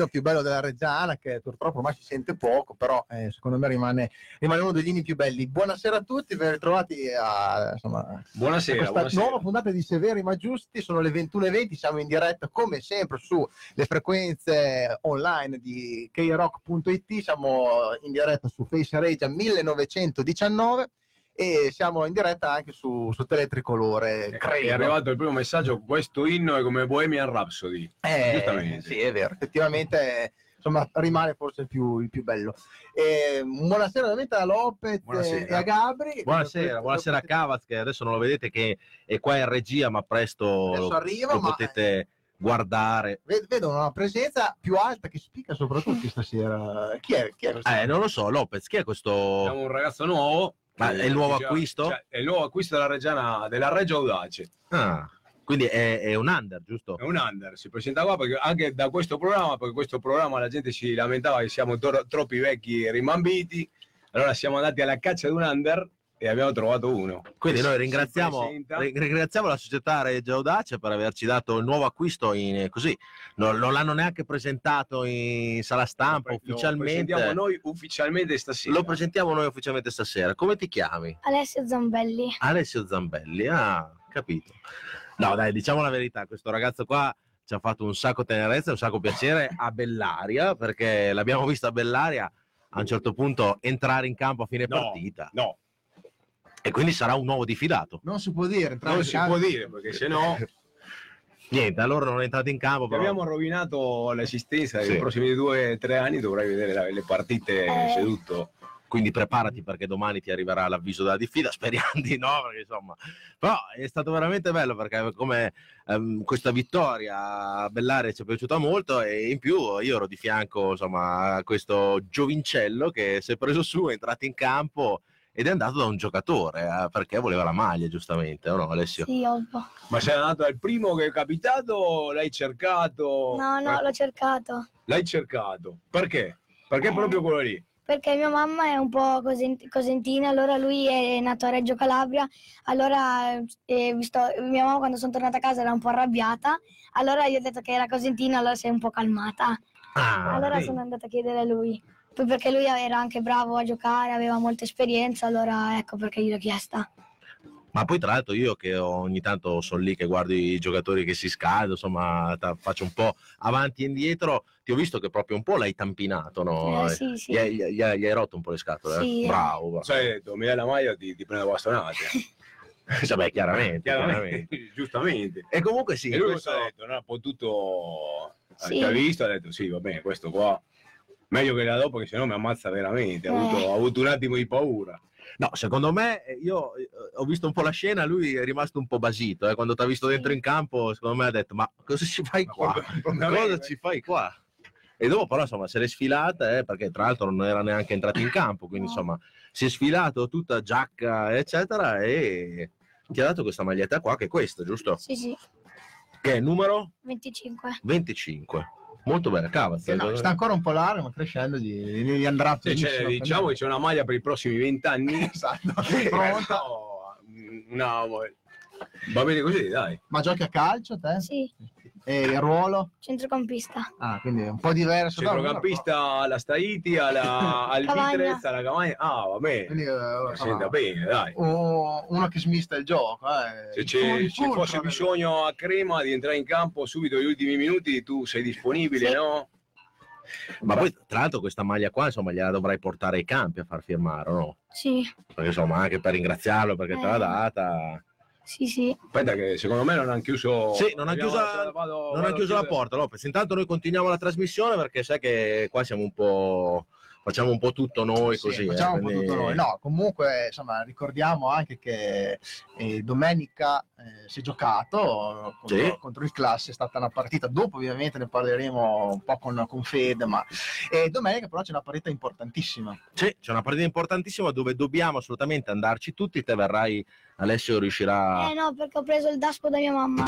l'inno più bello della Reggiana, che purtroppo ormai si sente poco, però eh, secondo me rimane, rimane uno degli inni più belli. Buonasera a tutti, ben ritrovati a, insomma, Buonasera, questa buonasera. nuova puntata di Severi ma Giusti, sono le 21.20, siamo in diretta come sempre sulle frequenze online di krock.it, siamo in diretta su Face Regia 1919 e siamo in diretta anche su, su Teletricolore, È credo. arrivato il primo messaggio, questo inno è come Bohemian Rhapsody. Eh, Giustamente. Sì, è vero, effettivamente eh, insomma, rimane forse il più, il più bello. Eh, buonasera ovviamente a Lopez Buonasera. e a Gabri. Buonasera, buonasera a Cavaz che adesso non lo vedete che è qua in regia ma presto Adesso lo, arriva, lo ma- potete guardare. Ved- Vedo una presenza più alta che spicca soprattutto stasera. Chi è? Chi è questo? Eh, non lo so, Lopez, chi è questo? Abbiamo un ragazzo nuovo. Ma è il nuovo Cioè, acquisto? cioè, è il nuovo acquisto della Reggiana, della Reggio Audace. Ah, quindi è, è un under, giusto? È un under, si presenta qua perché anche da questo programma, perché questo programma la gente si lamentava che siamo troppi vecchi e rimambiti. Allora siamo andati alla caccia di un under e abbiamo trovato uno. Quindi noi ringraziamo, ringraziamo la società Reggio Audace per averci dato il nuovo acquisto in, così. Non, non l'hanno neanche presentato in sala stampa Lo ufficialmente. presentiamo noi ufficialmente stasera. Lo presentiamo noi ufficialmente stasera. Come ti chiami? Alessio Zambelli. Alessio Zambelli, ah, capito. No, dai, diciamo la verità, questo ragazzo qua ci ha fatto un sacco tenerezza, un sacco piacere a Bellaria, perché l'abbiamo visto a Bellaria a un certo punto entrare in campo a fine No, partita. No, E quindi sarà un nuovo diffidato. Non si può dire. non si può dire perché se no Niente, allora non è entrato in campo, però abbiamo rovinato l'esistenza Sì. nei prossimi due o tre anni dovrai vedere le partite Eh. seduto. quindi preparati perché domani ti arriverà l'avviso della diffida, speriamo di no, perché insomma, però è stato veramente bello perché come ehm, questa vittoria a Bellaria ci è piaciuta molto e in più io ero di fianco insomma a questo giovincello che si è preso su, è entrato in campo ed è andato da un giocatore eh, perché voleva la maglia giustamente, o no Alessio? Sì, ovvio. Ma sei andato al primo che è capitato o l'hai cercato? No, no, l'ho cercato. L'hai cercato. Perché? Perché Eh. proprio quello lì? Perché mia mamma è un po' cosent- cosentina, allora lui è nato a Reggio Calabria, allora eh, visto, mia mamma quando sono tornata a casa era un po' arrabbiata, allora io ho detto che era cosentina, allora si è un po' calmata. Ah, allora vedi. sono andata a chiedere a lui. Poi perché lui era anche bravo a giocare, aveva molta esperienza, allora ecco perché gliel'ho chiesta. Ma poi tra l'altro io che ogni tanto sono lì che guardo i giocatori che si scaldano, insomma faccio un po' avanti e indietro, ti ho visto che proprio un po' l'hai tampinato, no? Eh, sì, sì. Gli, hai, gli hai- gli hai rotto un po' le scatole, eh? Sì, eh. bravo. bravo. Sai, hai detto, mi dai la maglia ti, ti prendo la bastonata. Cioè, beh, chiaramente, chiaramente. Giustamente. E comunque sì, e lui questo- cosa ha detto? Non ha potuto... Sì. Ti ha visto? Ha detto sì, va bene, questo qua... Meglio che la dopo, che se no mi ammazza veramente. Ha Eh. avuto, ha avuto un attimo di paura. No, secondo me, eh, io eh, ho visto un po' la scena, lui è rimasto un po' basito, eh, quando ti ha visto dentro in campo, secondo me ha detto, ma cosa ci fai qua? Ma Cosa ci fai qua? E dopo però insomma se l'è sfilata, eh, perché tra l'altro non era neanche entrato in campo, quindi No. insomma si è sfilato tutta giacca eccetera e ti ha dato questa maglietta qua che è questa, giusto? Sì, sì, Che è il numero 25. 25. Molto bene, cavazza. No, sta ancora un po' largo, ma crescendo gli, gli andrà Sì, benissimo. diciamo che c'è una maglia per i prossimi vent'anni. Esatto, Pronta? pronta. No, va bene così, dai. Ma giochi a calcio te? Sì, E il ruolo? centrocampista. Ah, quindi è un po' diverso. però- Centrocampista alla Staiti, alla, al. Vitrez, alla Cavagna. Ah, va bene. Quindi, eh, Senta bene, dai. uno che smista il gioco. Eh. Se c'è- fulcro fosse del- bisogno a Crema di entrare in campo subito negli ultimi minuti, tu sei disponibile, Sì. no? Ma poi tra l'altro questa maglia qua insomma gliela dovrai portare ai campi a far firmare, no? Sì, Perché insomma anche per ringraziarlo perché te l'ha Eh. data. Sì, sì. Aspetta che secondo me non hanno chiuso... Sì, non ha Abbiamo- chiuso, vado- non vado chiuso la porta Lopez. Intanto noi continuiamo la trasmissione perché sai che qua siamo un po'. facciamo un po' tutto noi Sì, così. eh, facciamo un po' quindi- tutto noi. No, comunque, insomma, ricordiamo anche che eh, domenica eh, si è giocato contro, Sì. contro il classe, è stata una partita, dopo ovviamente ne parleremo un po' con, con Fede, ma e domenica però c'è una partita importantissima. Sì, c'è una partita importantissima dove dobbiamo assolutamente andarci tutti. Te verrai, Alessio riuscirà. Eh no, perché ho preso il daspo da mia mamma.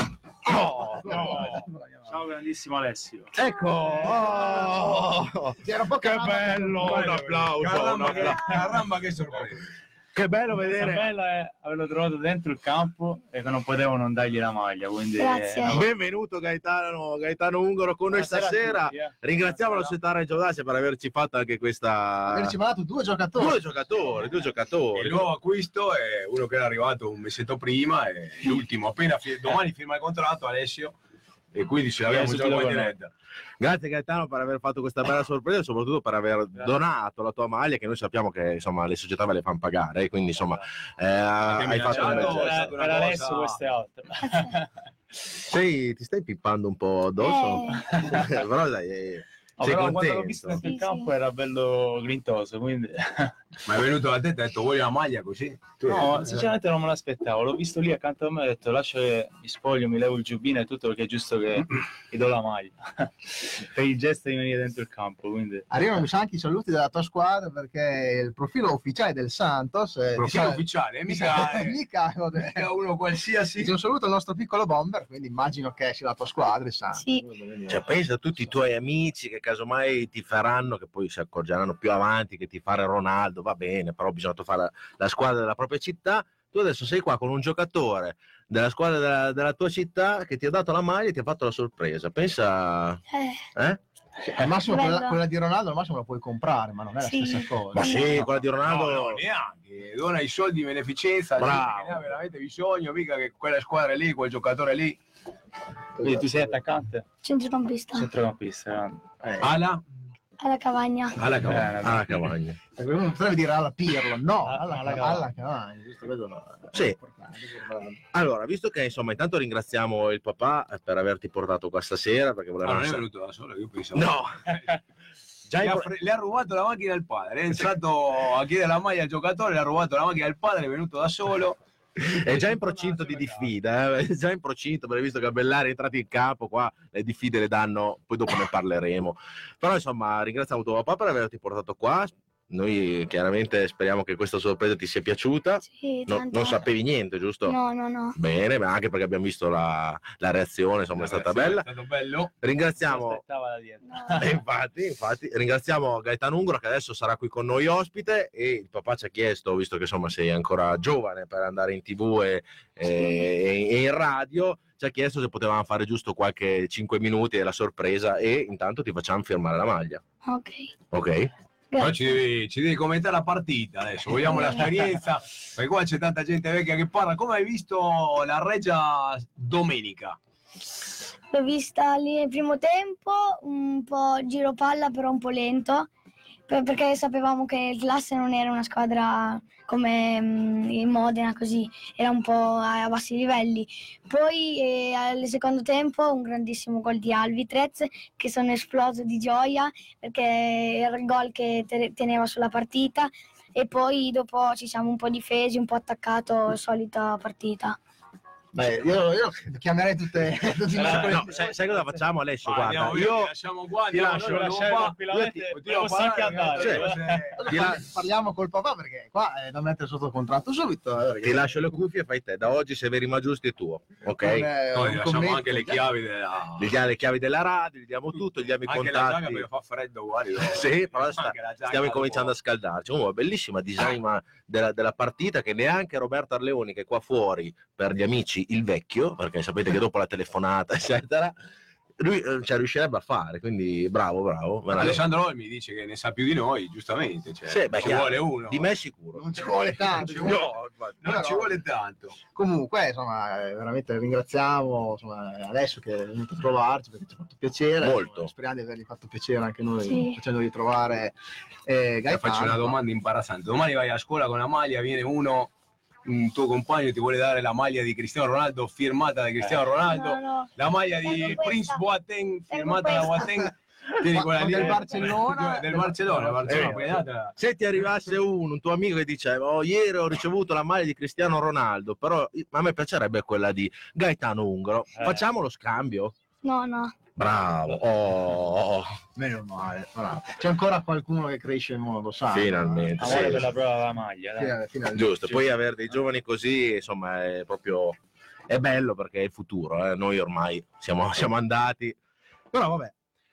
Oh, no. Ciao grandissimo Alessio. Ecco, oh, era un po' Che bello! Un applauso! un Caramba, che, applauso. caramba che sorpresa. Che bello vedere. bella è averlo trovato dentro il campo e che non potevo non dargli la maglia. Quindi, Grazie. eh, Benvenuto Gaetano, Gaetano Ungaro con noi buonasera a stasera. tutti, eh. Ringraziamo la società Reggio per averci fatto anche questa. averci mandato due giocatori. Due giocatori, due giocatori. Il nuovo acquisto è uno che era arrivato un mesetto prima e l'ultimo appena fi- domani firma il contratto Alessio e quindi ce l'abbiamo già in con noi. diretta. Grazie Gaetano per aver fatto questa bella sorpresa e soprattutto per aver donato la tua maglia che noi sappiamo che insomma le società ve le fanno pagare, quciquindi insomma eh, hai fatto Per, una per cosa- Alessio queste altre. Sei, ti stai pippando un po' addosso? però dai, eh, No, sei però quando contento? l'ho visto il Sì, campo sì. era bello grintoso, quindi Ma è venuto da te e ha detto vuoi una maglia così? Tu- no, sinceramente non me l'aspettavo. L'ho visto lì accanto a me e ho detto lascia che mi spoglio, mi levo il giubbino e tutto perché è giusto che gli do la maglia. per il gesto di venire dentro il campo, quindi Arrivano anche i saluti della tua squadra perché il profilo ufficiale del Santos eh, Profilo di- ufficiale, mica, eh, mica, vabbè. mica uno qualsiasi. Ti un saluto al nostro piccolo bomber, quindi immagino che sia la tua squadra, il Santos. Sì, Cioè, pensa a tutti i tuoi amici che casomai ti faranno, che poi si accorgeranno più avanti che ti fare Ronaldo, va bene, però bisogna fare la, la squadra della propria città. Tu adesso sei qua con un giocatore della squadra della, della tua città che ti ha dato la maglia e ti ha fatto la sorpresa. Pensa, eh, eh? Al massimo quella, quella di Ronaldo al massimo la puoi comprare, ma non è la Sì. stessa cosa. Ma sì, quella di No, Ronaldo. no, neanche. Dona i soldi in beneficenza, Bravo. ne ha veramente bisogno, mica che quella squadra lì, quel giocatore lì. Quindi tu sei attaccante? centrocampista. Centrocampista. Eh, Alla? Alla cavagna. Alla cavagna. Eh, alla cavagna. Uno potrebbe dire alla Pirlo, no, Ah, alla, alla alla, Cavagna. Cavagna, giusto? Vedo, no. Sì. Allora, visto che insomma, intanto ringraziamo il papà eh, per averti portato qua stasera, perché Ah, volevamo. non è venuto da solo, io pensavo. No, già Le ha, le ha rubato la macchina al padre, è entrato a chiedere la maglia al giocatore, le ha rubato la macchina al padre, è venuto da solo. È già in procinto di diffida, eh, è già in procinto, perché visto che Bellari è entrato in campo, qua le diffide le danno, poi dopo ne parleremo. Però insomma, ringraziamo tuo papà per averti portato qua. Noi chiaramente speriamo che questa sorpresa ti sia piaciuta. Sì, No- non sapevi niente, giusto? No, no, no. Bene, ma anche perché abbiamo visto la, la reazione, insomma, è stata bella. È stato bello. Ringraziamo no. Eh, infatti, infatti, ringraziamo Gaetano Ungro che adesso sarà qui con noi ospite e il papà ci ha chiesto, visto che insomma sei ancora giovane per andare in tv e, e- e in radio, ci ha chiesto se potevamo fare giusto qualche 5 minuti della sorpresa e intanto ti facciamo firmare la maglia. Ok. Ok? Però ci devi, ci devi commentare la partita adesso, vogliamo l'esperienza, perché qua c'è tanta gente vecchia che parla. Come hai visto la Reggia domenica? L'ho vista lì nel primo tempo, un po' giro palla, però un po' lento, perché sapevamo che il classe non era una squadra come mm, il Modena, così, era un po' a, bassi livelli. Poi eh, al secondo tempo un grandissimo gol di Alvitrez, che sono esploso di gioia, perché era il gol che te- teneva sulla partita. e poi dopo ci siamo un po' difesi, un po' attaccato, solita partita. Beh, io, io chiamerei tutte, tutti Eh. No, sai, sai cosa facciamo Alessio? Ah, Guarda, andiamo io ti lasciamo qua, ti lascio Parliamo col papà perché qua è da mettere sotto contratto subito. eh, perché ti lascio le cuffie e fai te. Da oggi se veri ma giusti è tuo, ok? non è Noi un gli lasciamo commento. anche le chiavi della... Gli diamo le chiavi della radio, gli diamo tutto, gli diamo i Anche la giacca contatti. perché fa freddo, guardi. Sì, però sta- stiamo dopo. incominciando a scaldarci. Comunque, bellissima design della, della partita che neanche Roberto Arleoni, che è qua fuori per gli amici il vecchio, perché sapete che dopo la telefonata, eccetera, lui eh, cioè, riuscirebbe a fare. Quindi bravo, bravo. veramente. Alessandro Olmi dice che ne sa più di noi, giustamente. Cioè, Sì, beh, ci chiaro. vuole uno. Di me sicuro. Non ci vuole tanto. ci vuole- No, infatti. non Però- ci vuole tanto. Comunque, insomma, veramente ringraziamo insomma, adesso che è venuto a trovarci perché ci ha fatto piacere. Molto. Speriamo di avergli fatto piacere anche noi Sì. facendogli trovare eh, Gaetano. faccio una domanda imbarazzante. Domani vai a scuola con la maglia, viene uno, un tuo compagno ti vuole dare la maglia di Cristiano Ronaldo firmata da Cristiano Ronaldo, No, no. la maglia di Tengo questa. Prince Boateng Tengo firmata da. Boateng. Tieni quella lì del eh, Barcellona- del Barcellona, Barcellona, Eh, puoi datela. Se ti arrivasse uno, un tuo amico che dice oh, ieri ho ricevuto la maglia di Cristiano Ronaldo, però a me piacerebbe quella di Gaetano Ungaro, Eh. facciamo lo scambio? No, no. Bravo, oh, Meno male, bravo. C'è ancora qualcuno che cresce mondo, sai? Finalmente, Amore sì. per la prova della maglia. dai. Finalmente. giusto. Poi avere dei giovani così, insomma, è proprio è bello perché è il futuro. eh. Noi ormai siamo, siamo andati, però vabbè.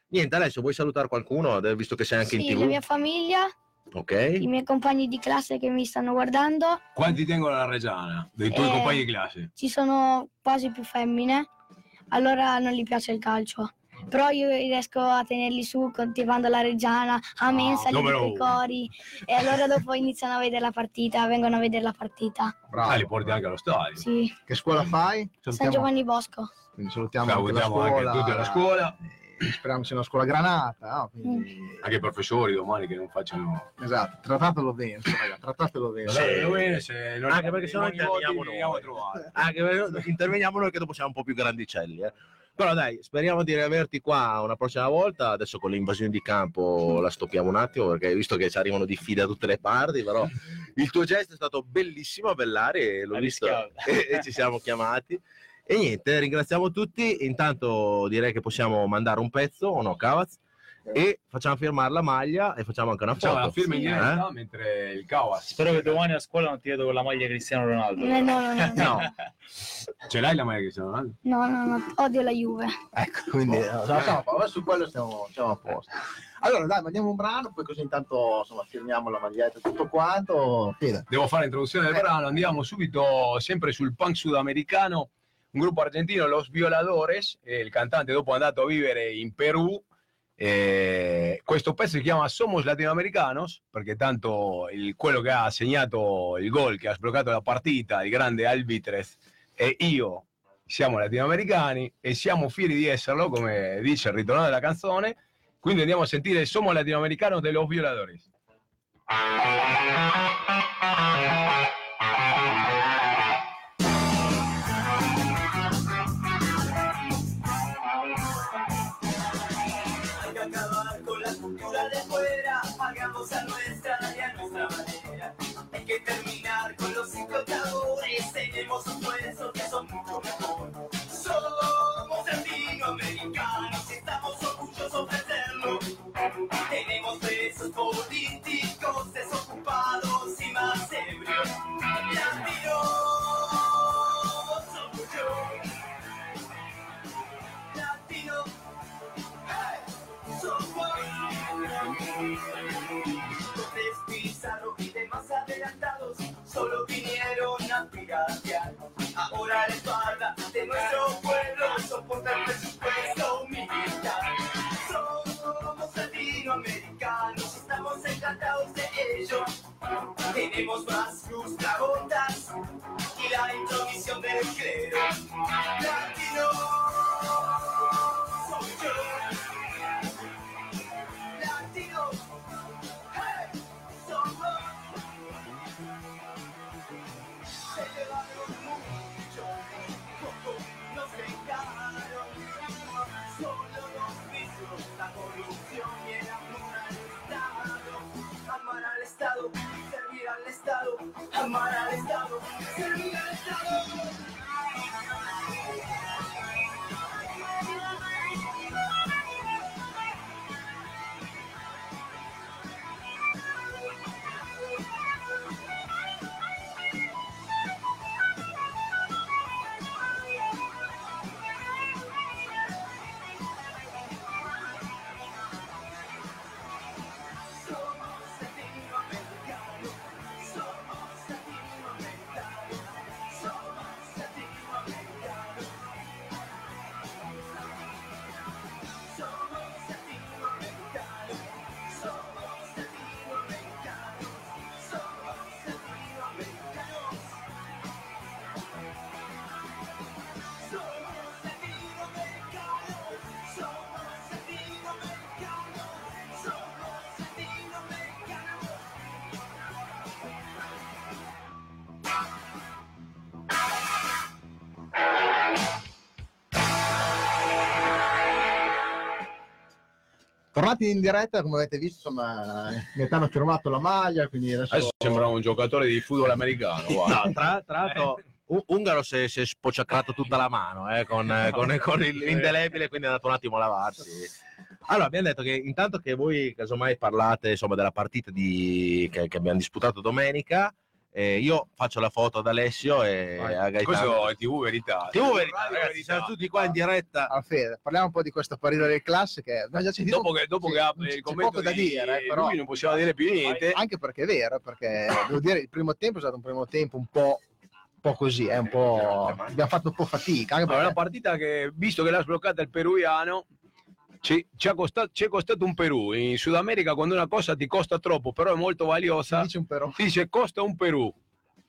Niente, adesso vuoi salutare qualcuno, eh, visto che sei anche Sì, in la tv? mia famiglia, Ok. i miei compagni di classe che mi stanno guardando, Quanti tengono la Reggiana? Dei tuoi Eh. compagni di classe? ci sono quasi più femmine, allora non gli piace il calcio. Però io riesco a tenerli su coltivando la reggiana, a mensa, gli numero dico i cori e allora dopo iniziano a vedere la partita, vengono a vedere la partita. Bravo. Ah, li porti anche allo stadio. Sì, Che scuola fai? San Salutiamo- Giovanni Bosco. Quindi salutiamo anche la Salutiamo anche scuola. tutti alla scuola, Eh, Speriamo sia una scuola granata. no? Quindi, anche i professori domani che non facciano... Esatto, trattatelo bene, trattatelo bene. Sì. Anche perché se no interveniamo li andiamo a noi. trovare. Anche perché interveniamo noi che dopo siamo un po' più grandicelli. eh. Però dai, speriamo di riaverti qua una prossima volta. Adesso con le invasioni di campo la stoppiamo un attimo perché visto che ci arrivano di fida da tutte le parti, però il tuo gesto è stato bellissimo a Bellari e l'ho visto e, e ci siamo chiamati. E niente, ringraziamo tutti. Intanto direi che possiamo mandare un pezzo, o no, Cavaz? E facciamo firmare la maglia e facciamo anche una Facciamo foto. la firma in diretta mentre il Cawas. Spero che domani a scuola non ti vedo con la maglia Cristiano Ronaldo. Eh, no, no, no, no, No, Ce l'hai la maglia sono? Ronaldo? no, no, no, odio la Juve. Ecco, quindi eh, siamo, siamo a posto, su quello stiamo, siamo a posto. Allora, dai, mandiamo un brano, poi così intanto insomma, firmiamo la maglietta e tutto quanto. Fine. Devo fare l'introduzione del brano, andiamo subito sempre sul punk sudamericano, un gruppo argentino, Los Violadores, e il cantante dopo andato a vivere in Perù. eh, questo pezzo si chiama Somos Latinoamericanos, perché tanto il- quello che ha segnato il gol, che ha sbloccato la partita, il grande Albitrez, e io siamo latinoamericani e siamo fieri di esserlo, come dice il ritorno della canzone. Quindi andiamo a sentire Somos Latinoamericanos de los Violadores. Chiamati in diretta, come avete visto, insomma, mi hanno firmato la maglia, quindi adesso... Adesso sembra un giocatore di football americano. guarda. No, tra, tra l'altro, U- Ungaro si è, si è spocciacrato tutta la mano eh, con, eh, con- con il- l'indelebile, quindi è andato un attimo a lavarsi. Allora, abbiamo detto che intanto che voi casomai parlate insomma, della partita di- che, che abbiamo disputato domenica, eh, io faccio la foto ad Alessio e Vai. a Gaetano. Questo è TV Verità. TV verità, ragazzi, Verità. siamo tutti qua in diretta. Ah, Fede, parliamo un po' di questa parita del classe che abbiamo già sentito. Dopo che, dopo Sì, che il commento poco da di dire, eh, però lui non possiamo dire più niente. anche perché è vero, perché devo dire il primo tempo è stato un primo tempo un po', un po' così, è un po'... abbiamo fatto un po' fatica, anche Ma è una perché partita che, visto che l'ha sbloccata il peruviano, ci, ci ha costato, ci è costato un Perù. In Sud America quando una cosa ti costa troppo, però è molto valiosa, dice un dice costa un Perù,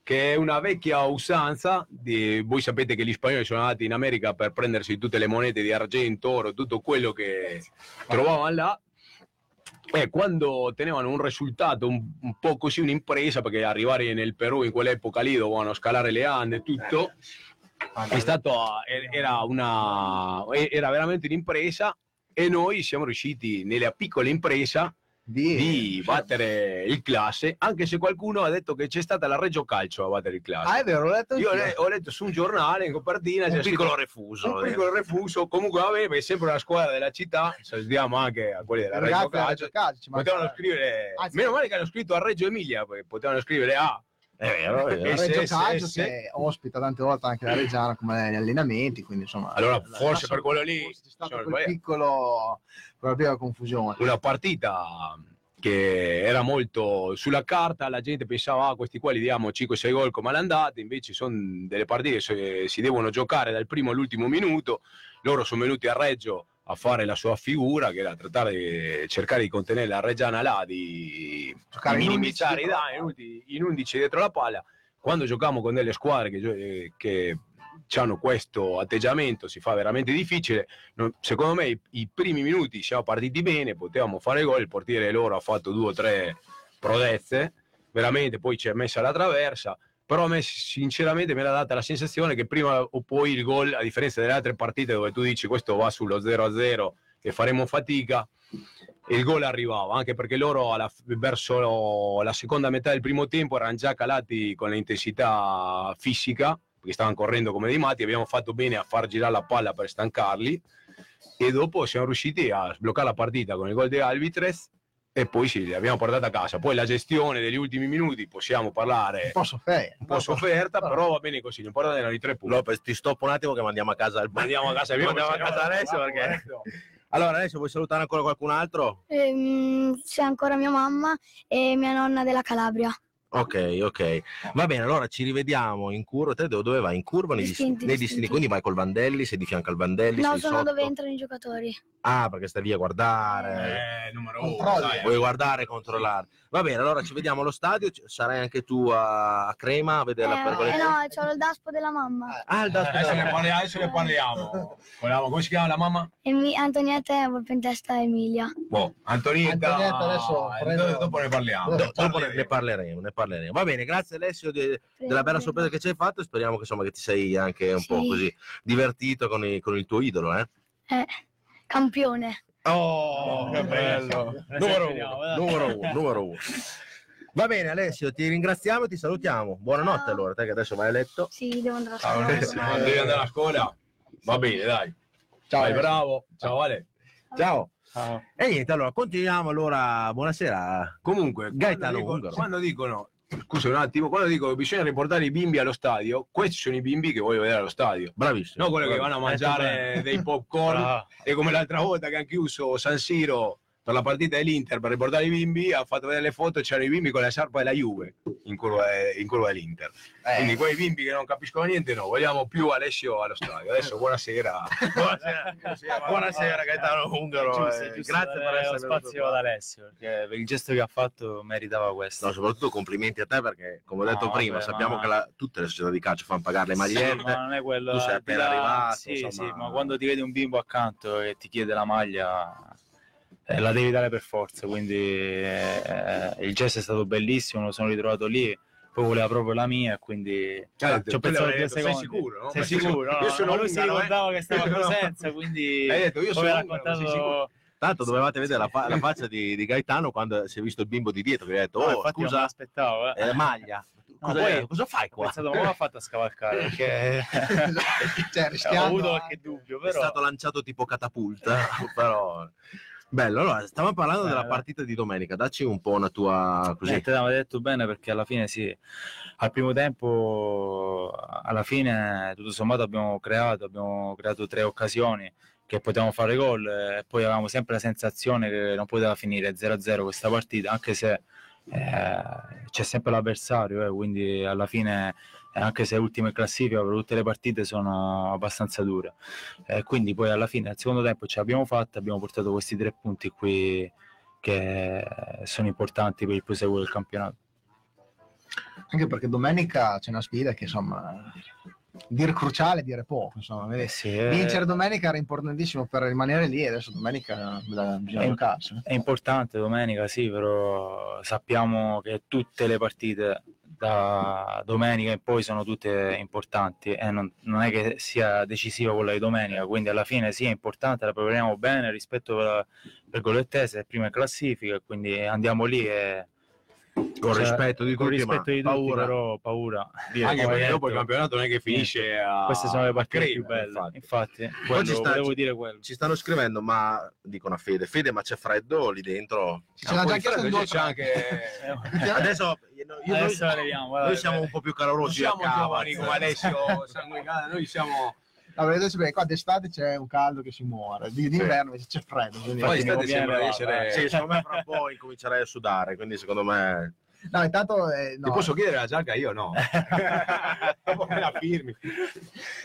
che è una vecchia usanza. Di, voi sapete che gli spagnoli sono andati in America per prendersi tutte le monete di argento, oro, tutto quello che trovavano là. E quando ottenevano un risultato un, un po' così, un'impresa, perché arrivare nel Perù in quell'epoca lì dovevano scalare le Ande e tutto, è stato, era, una, era veramente un'impresa e noi siamo riusciti nella piccola impresa Di, di battere il classe, anche se qualcuno ha detto che c'è stata la Reggio Calcio a battere il classe. Ah, è vero, l'ho letto Io le- ho letto su un giornale in copertina c'è Un piccolo scritto- refuso. un piccolo refuso, comunque va bene, perché è sempre una squadra della città, salutiamo anche a quelli della Reggio Calcio. Reggio Calcio, Potevano scrivere, Anzi- meno male che hanno scritto a Reggio Emilia, perché potevano scrivere A. È vero, è vero. Eh, Reggio sì, Calcio sì, che ospita tante volte anche la Reggiana come negli allenamenti, quindi insomma... Allora, la- forse la- per quello lì c'è stato sono quel sbagliati. piccolo, quella confusione. una partita che era molto sulla carta, la gente pensava ah, questi qua li diamo 5-6 gol come all'andata, invece sono delle partite che si devono giocare dal primo all'ultimo minuto, loro sono venuti a Reggio a fare la sua figura che era trattare di cercare di contenere la Reggiana là, di, di in minimizzare i 11 dietro la danni, in undici- in 11 dietro la palla. Quando giochiamo con delle squadre che, eh, che hanno questo atteggiamento si fa veramente difficile. Secondo me i, i primi minuti siamo partiti bene, potevamo fare gol, il portiere loro ha fatto due o tre prodezze, veramente poi ci ha messa la traversa, però a me sinceramente mi era data la sensazione che prima o poi il gol, a differenza delle altre partite dove tu dici questo va sullo 0-0 e faremo fatica, il gol arrivava, anche perché loro alla- verso la seconda metà del primo tempo erano già calati con l'intensità fisica, perché stavano correndo come dei matti, abbiamo fatto bene a far girare la palla per stancarli e dopo siamo riusciti a sbloccare la partita con il gol di Alvitrez e poi sì, li abbiamo portati a casa. Poi la gestione degli ultimi minuti possiamo parlare Un po' sofferta. un po' sofferta, però va bene così, l'importante erano i tre punti. Lopez, ti stoppo un attimo che mandiamo a casa il Andiamo a casa, Andiamo a casa adesso perché... Allora, adesso vuoi salutare ancora qualcun altro? Ehm, c'è ancora mia mamma e mia nonna della Calabria. Ok, ok. Va bene, allora ci rivediamo in curva. Te dove vai? In curva nei Distinti? Nei distinti. Quindi vai col Vandelli, sei di fianco al Vandelli, No, sei sono sotto. dove entrano i giocatori. Ah, perché stai lì a guardare. Eh, numero uno, dai. Vuoi guardare e controllare. Va bene, allora ci vediamo allo stadio. Sarai anche tu a, a Crema a vedere la Eh, pergola. eh no, c'ho il daspo della mamma. Ah, il Eh, dato Adesso ne parliamo. Adesso ne parliamo. Vogliamo- Come si chiama la mamma? Emi- Antonietta testa Emilia. Boh, Antonietta. Antonietta, adesso eh, prendo- dopo- dopo ne parliamo. Dopo- Do- dopo ne, ne parleremo, ne parleremo. Va bene, grazie Alessio de- della bella sorpresa che ci hai fatto. Speriamo che, insomma, che ti sei anche un Sì. po' così divertito con, i- con il tuo idolo. Eh? Eh, campione. Oh, che bello! Numero Vediamo, uno, dai. numero uno, numero uno. Va bene Alessio, ti ringraziamo e ti salutiamo. Buonanotte Ciao. allora, te che adesso vai a letto. Sì, devo andare a Ciao, scuola. Alessio. Devi andare a scuola? Va bene, dai. Ciao, Vai, Alessio. bravo. Ciao, Ale. Ciao. Ciao. E niente, allora continuiamo. Allora, buonasera. Comunque, Gaetano quando dicono, quando dicono, scusa un attimo, quando dico che bisogna riportare i bimbi allo stadio, questi sono i bimbi che voglio vedere allo stadio. Bravissimo. No quello che vanno a mangiare dei popcorn Bravo. e come l'altra volta che hanno chiuso San Siro per la partita dell'Inter per riportare i bimbi, ha fatto vedere le foto, c'erano i bimbi con la sciarpa della Juve in curva, in curva dell'Inter. Eh, Quindi quei bimbi che non capiscono niente, no, vogliamo più Alessio allo stadio. Adesso buonasera. Buonasera, Buonasera Gaetano Ungaro. Giusto, eh, giusto grazie per essere lo spazio ad. Alessio perché per il gesto che ha fatto meritava questo. No, soprattutto complimenti a te perché, come ho No, detto prima, vabbè, sappiamo ma- che la- tutte le società di calcio fanno pagare le Sì, magliette. ma non è quello. tu sei appena là- arrivato, Sì, insomma. sì, ma quando ti vedi un bimbo accanto e ti chiede la maglia, eh, la devi dare per forza. Quindi eh, il gesto è stato bellissimo, lo sono ritrovato lì. Poi voleva proprio la mia, quindi Cioè, ci ho pensato due detto, sei sicuro, no? Sei sicuro? No, io sono lui si ungaro, eh. ricordava che stava a No. Cosenza, quindi Hai detto, io poi sono ungaro, raccontato? Tanto dovevate vedere la, fa- la faccia di, di Gaetano quando si è visto il bimbo di dietro che ha detto, No, oh scusa, l'aspettavo, eh. eh, maglia. No, Cosa, poi- cosa fai Ho qua? pensato, ma come l'ha fatto a scavalcare? Perché cioè, ho avuto qualche dubbio, È però... stato lanciato tipo catapulta, però... Bello, allora, stavamo parlando Eh, della dai. partita di domenica, dacci un po' una tua... così. Niente, avete detto bene perché alla fine sì, al primo tempo, alla fine tutto sommato abbiamo creato, abbiamo creato tre occasioni che potevamo fare gol e poi avevamo sempre la sensazione che non poteva finire 0-0 questa partita, anche se eh, c'è sempre l'avversario, eh, quindi alla fine eh, anche se ultime in classifica per tutte le partite sono abbastanza dure. Eh, quindi poi alla fine al secondo tempo ce l'abbiamo fatta, abbiamo portato questi tre punti qui che sono importanti per il proseguo del campionato. anche perché domenica c'è una sfida che insomma dire cruciale dire poco insomma? Eh sì, vincere domenica era importantissimo per rimanere lì e adesso domenica bisogna Eh, giocarsi è importante domenica, sì, però sappiamo che tutte le partite da domenica in poi sono tutte importanti e non, non è che sia decisiva quella di domenica, quindi alla fine sì è importante, la prepariamo bene rispetto per, per Gollettese, prima in classifica, quindi andiamo lì e Con cioè, rispetto di con tutti, rispetto ma di tutti, paura. però paura. Dire Anche che perché poi dopo il campionato non è che finisce a Queste sono le partite più Crema, belle, infatti. infatti, quello, ci sta- ci- dire quello. Ci stanno scrivendo, ma dicono a Fede, Fede, ma c'è freddo lì dentro? In due c'è o anche Adesso io- io- noi, Adesso arriviamo, guarda, noi siamo un po' più non calorosi a siamo giovani come Alessio Sanguigana, noi siamo No, vedete, sì, beh, qua d'estate c'è un caldo che si muore, di- d'inverno invece c'è freddo. poi Infatti, estate mi sembra di essere Sì, secondo me fra un po' incomincerei a sudare, quindi secondo me... No, intanto eh, no. Ti posso chiedere la giacca? Io no. Dopo me la firmi.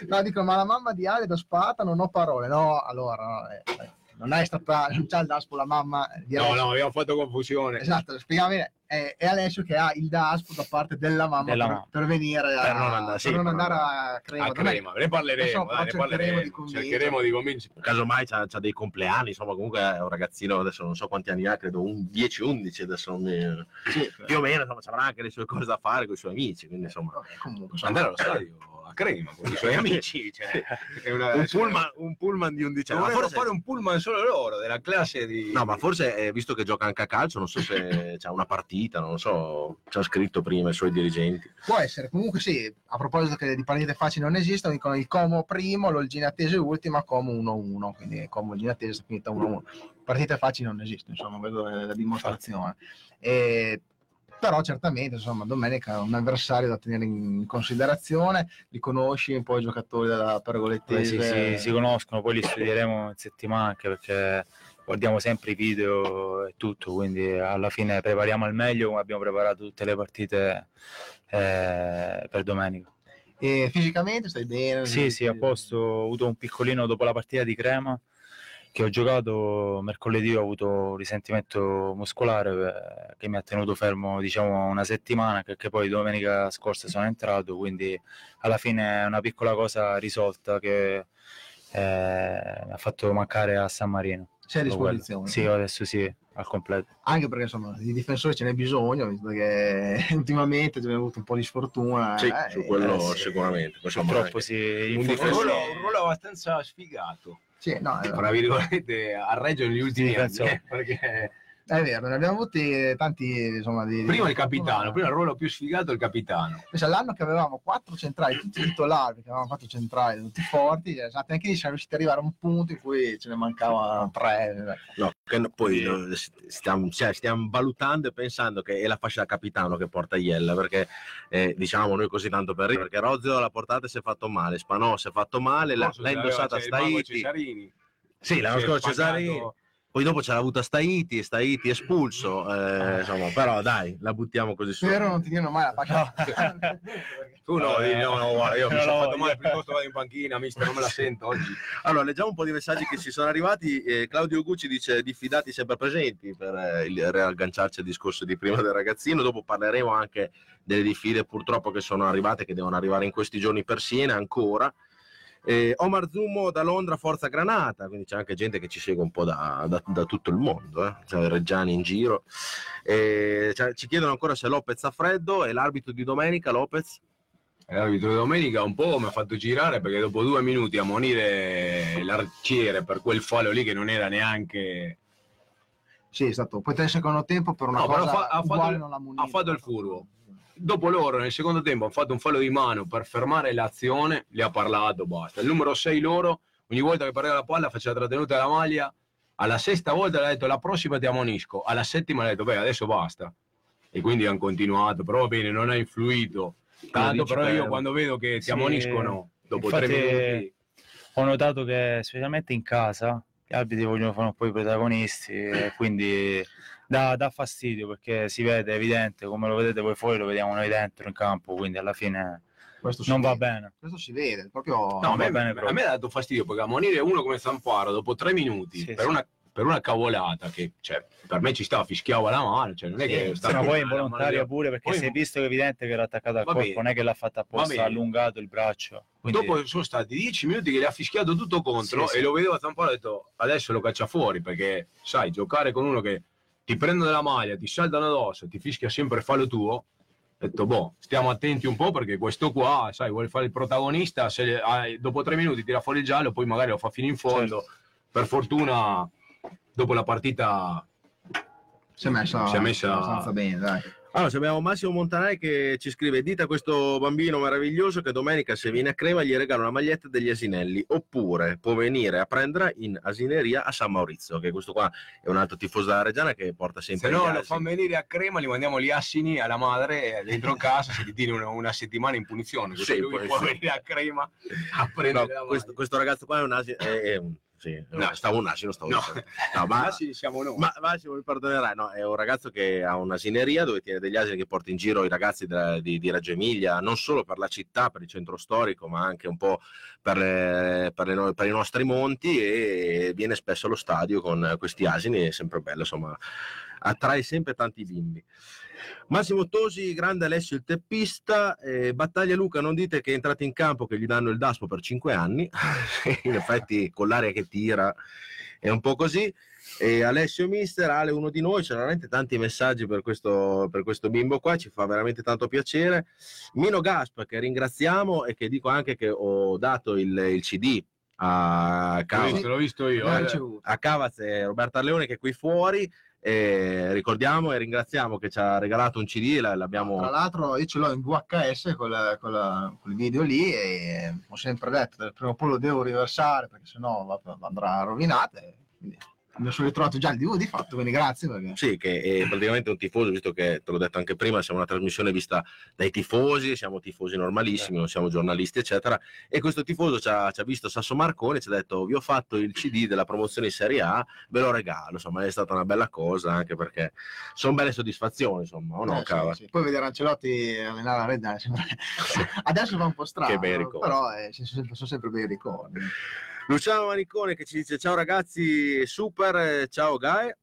No, dico, ma la mamma di Ale da Spata non ho parole. No, allora, no, eh, eh, non è stata, non c'ha il DASPO la mamma di No, Alessio. no, abbiamo fatto confusione. Esatto, spieghiamo bene. È, è Alessio che ha il DASPO da parte della mamma, Della per, mamma. per venire a, Per non andare- sì, per non andare a Crema. A Crema, ne parleremo, dai, ne cercheremo parleremo. di. Cercheremo di convincere. Casomai c'ha, c'ha dei compleanni, insomma comunque è un ragazzino, adesso non so quanti anni ha, credo un 10-11, adesso non mi- Sì, più o meno, insomma, ci avrà anche le sue cose da fare con i suoi amici, quindi insomma... vabbè, comunque, insomma, Andare allo stadio a Crema con i suoi amici. Cioè, è una- Un pullman, un pullman di 11 anni. Ma Dovrebbero forse- fare un pullman solo loro, della classe di... No, ma forse eh, visto che gioca anche a calcio, non so se c'è una partita, non lo so, ci ha scritto prima i suoi dirigenti. Può essere, comunque sì, a proposito che di partite facili non esistono, dicono il Como primo, l'Olgine Attese ultima, Como 1-1, quindi Como Olgine Attese è finita 1-1. Partite facili non esistono, insomma, vedo la dimostrazione. E, però certamente, insomma, domenica è un avversario da tenere in considerazione, li conosci un po' i giocatori della Pergolettese. si, si- si conoscono, poi li studieremo in settimana anche perché guardiamo sempre i video e tutto, quindi alla fine prepariamo al meglio come abbiamo preparato tutte le partite eh, per domenica. E fisicamente stai bene? Sì, sì, a posto, ho avuto un piccolino dopo la partita di Crema che ho giocato mercoledì, ho avuto un risentimento muscolare eh, che mi ha tenuto fermo diciamo una settimana, che, che poi domenica scorsa sono entrato, quindi alla fine è una piccola cosa risolta che eh, mi ha fatto mancare a San Marino. Sei a quello. disposizione. Sì, adesso sì, al completo. Anche perché insomma di difensori ce n'è bisogno, visto che ultimamente abbiamo avuto un po' di sfortuna. Sì, eh, su quello eh, sì. sicuramente. Purtroppo anche- sì, un, difensore- un ruolo abbastanza sfigato, Sì, no, è, tra virgolette, a Reggio negli ultimi anni. difensore. eh, perché è vero, ne abbiamo avuti tanti, insomma, di, prima di il capitano, fortuna. prima il ruolo più sfigato è il capitano. Pensa, l'anno che avevamo quattro centrali, tutti titolari, perché avevamo quattro centrali, tutti forti, esatto, anche lì siamo riusciti ad arrivare a un punto in cui ce ne mancavano tre. No, no- poi no, stiamo, cioè, stiamo valutando e pensando che è la fascia da capitano che porta Iella, perché eh, diciamo noi così tanto per ridere, perché Rozio l'ha portata e si è fatto male, Spanò si è fatto male, l'ha, indossata Staiti, sì, l'anno scorso Cesarini, poi dopo ce l'ha avuta Staiti, Staiti espulso, eh, insomma, però dai, la buttiamo così su. Spero non ti diano mai la fascia. Tu no, Eh, no, no, guarda, io mi no, sono no, fatto male piuttosto vado in panchina, mister, non me la sento oggi. Allora, leggiamo un po' di messaggi che ci sono arrivati. Eh, Claudio Gucci dice diffidati sempre presenti per eh, il riagganciarci al discorso di prima del ragazzino. Dopo parleremo anche delle diffide purtroppo che sono arrivate, che devono arrivare in questi giorni per Siena ancora. Eh, Omar Zumo da Londra, Forza Granata, quindi c'è anche gente che ci segue un po' da, da- da tutto il mondo, eh. c'è Reggiani in giro. Eh, cioè, ci chiedono ancora se Lopez ha freddo e l'arbitro di domenica, Lopez. L'arbitro di domenica un po' mi ha fatto girare perché dopo due minuti a monire l'arciere per quel fallo lì che non era neanche Sì, è stato. Poi nel secondo tempo per una No, però cosa fa- ha fatto uguale il- non l'ha munito. ha fatto il furbo. Dopo loro, nel secondo tempo, hanno fatto un fallo di mano per fermare l'azione, li ha parlato, basta. Il numero 6 loro, ogni volta che perdeva la palla, faceva trattenuta della maglia. Alla sesta volta le ha detto la prossima ti ammonisco. Alla settima le ha detto beh adesso basta. E quindi hanno continuato, però va bene, non ha influito. Tanto però io per- quando vedo che ti Sì, ammoniscono dopo tre minuti... Ho notato che specialmente in casa gli arbitri vogliono fare un po' i protagonisti quindi dà, dà fastidio perché si vede, è evidente, come lo vedete voi fuori, lo vediamo noi dentro in campo, quindi alla fine non va vede. bene. Questo si vede, proprio... No, a me, va bene a me ha dato fastidio perché ammonire uno come Zamparo dopo tre minuti Sì, per, sì. Una, per una cavolata che cioè, per me ci stava, fischiava la mano, cioè non è che Sì, stava ma poi involontaria pure perché Poi- si è visto che è evidente che era attaccato al Va corpo, bene. non è che l'ha fatta Va apposta, ha allungato il braccio. Quindi, Dopo sono stati dieci minuti che le ha fischiato tutto contro Sì, e sì. lo vedevo a Zamparo e ho detto adesso lo caccia fuori perché sai, giocare con uno che ti prendono la maglia, ti saltano addosso, ti fischia sempre fallo tuo. Ho detto, boh, stiamo attenti un po' perché questo qua, sai, vuole fare il protagonista, se ah, dopo tre minuti tira fuori il giallo, poi magari lo fa fino in fondo. Certo. Per fortuna, dopo la partita si è messa, Si è messa- abbastanza bene, dai. Allora, abbiamo Massimo Montanari che ci scrive: Dite a questo bambino meraviglioso che domenica, se viene a Crema, gli regala una maglietta degli asinelli. Oppure può venire a prenderla in asineria a San Maurizio, che questo qua è un altro tifoso della Reggiana che porta sempre Se gli no lo fanno venire a Crema, li mandiamo gli assini alla madre dentro casa, se li tieni una, una settimana in punizione. Così Sì, lui può sì. venire a Crema a No, prendere la questo, questo ragazzo qua è un asino. Sì, No. stavo un asino, stavo No. No, ma, siamo noi. ma Massimo mi perdonerai, no, è un ragazzo che ha un'asineria dove tiene degli asini che porta in giro i ragazzi della- di, di Reggio Emilia, non solo per la città, per il centro storico, ma anche un po' per, le- per le per i nostri monti e viene spesso allo stadio con questi asini, è sempre bello, insomma, attrae sempre tanti bimbi. Massimo Tosi, grande Alessio il teppista, eh, Battaglia Luca, non dite che è entrato in campo che gli danno il daspo per cinque anni, in effetti con l'aria che tira è un po' così. E Alessio Mister, Ale uno di noi, c'è veramente tanti messaggi per questo, per questo bimbo qua, ci fa veramente tanto piacere. Mino Gasp, che ringraziamo e che dico anche che ho dato il, il CD a L'ho Cavaz, visto, l'ho visto io. L'ho eh. a Cavaz e Roberto Arleone che è qui fuori. E ricordiamo e ringraziamo che ci ha regalato un CD, la- l'abbiamo Tra l'altro io ce l'ho in VHS con la- quel video lì e ho sempre detto prima o poi lo devo riversare perché sennò andrà rovinato. quindi mi sono ritrovato già il DVD fatto, quindi grazie perché... Sì, che è praticamente un tifoso, visto che te l'ho detto anche prima, siamo una trasmissione vista dai tifosi, siamo tifosi normalissimi, non siamo giornalisti, eccetera. E questo tifoso ci ha, ci ha visto Sasso Marconi e ci ha detto: Vi ho fatto il CD della promozione in Serie A, ve lo regalo. Insomma, è stata una bella cosa anche perché sono belle soddisfazioni, insomma, o no, Eh, sì, Cava? sì. Poi vedere Ancelotti allenare la sembra- adesso va un po' strano, però eh, sono sempre bei ricordi. Luciano Manicone che ci dice: Ciao ragazzi, super, eh, ciao Gae.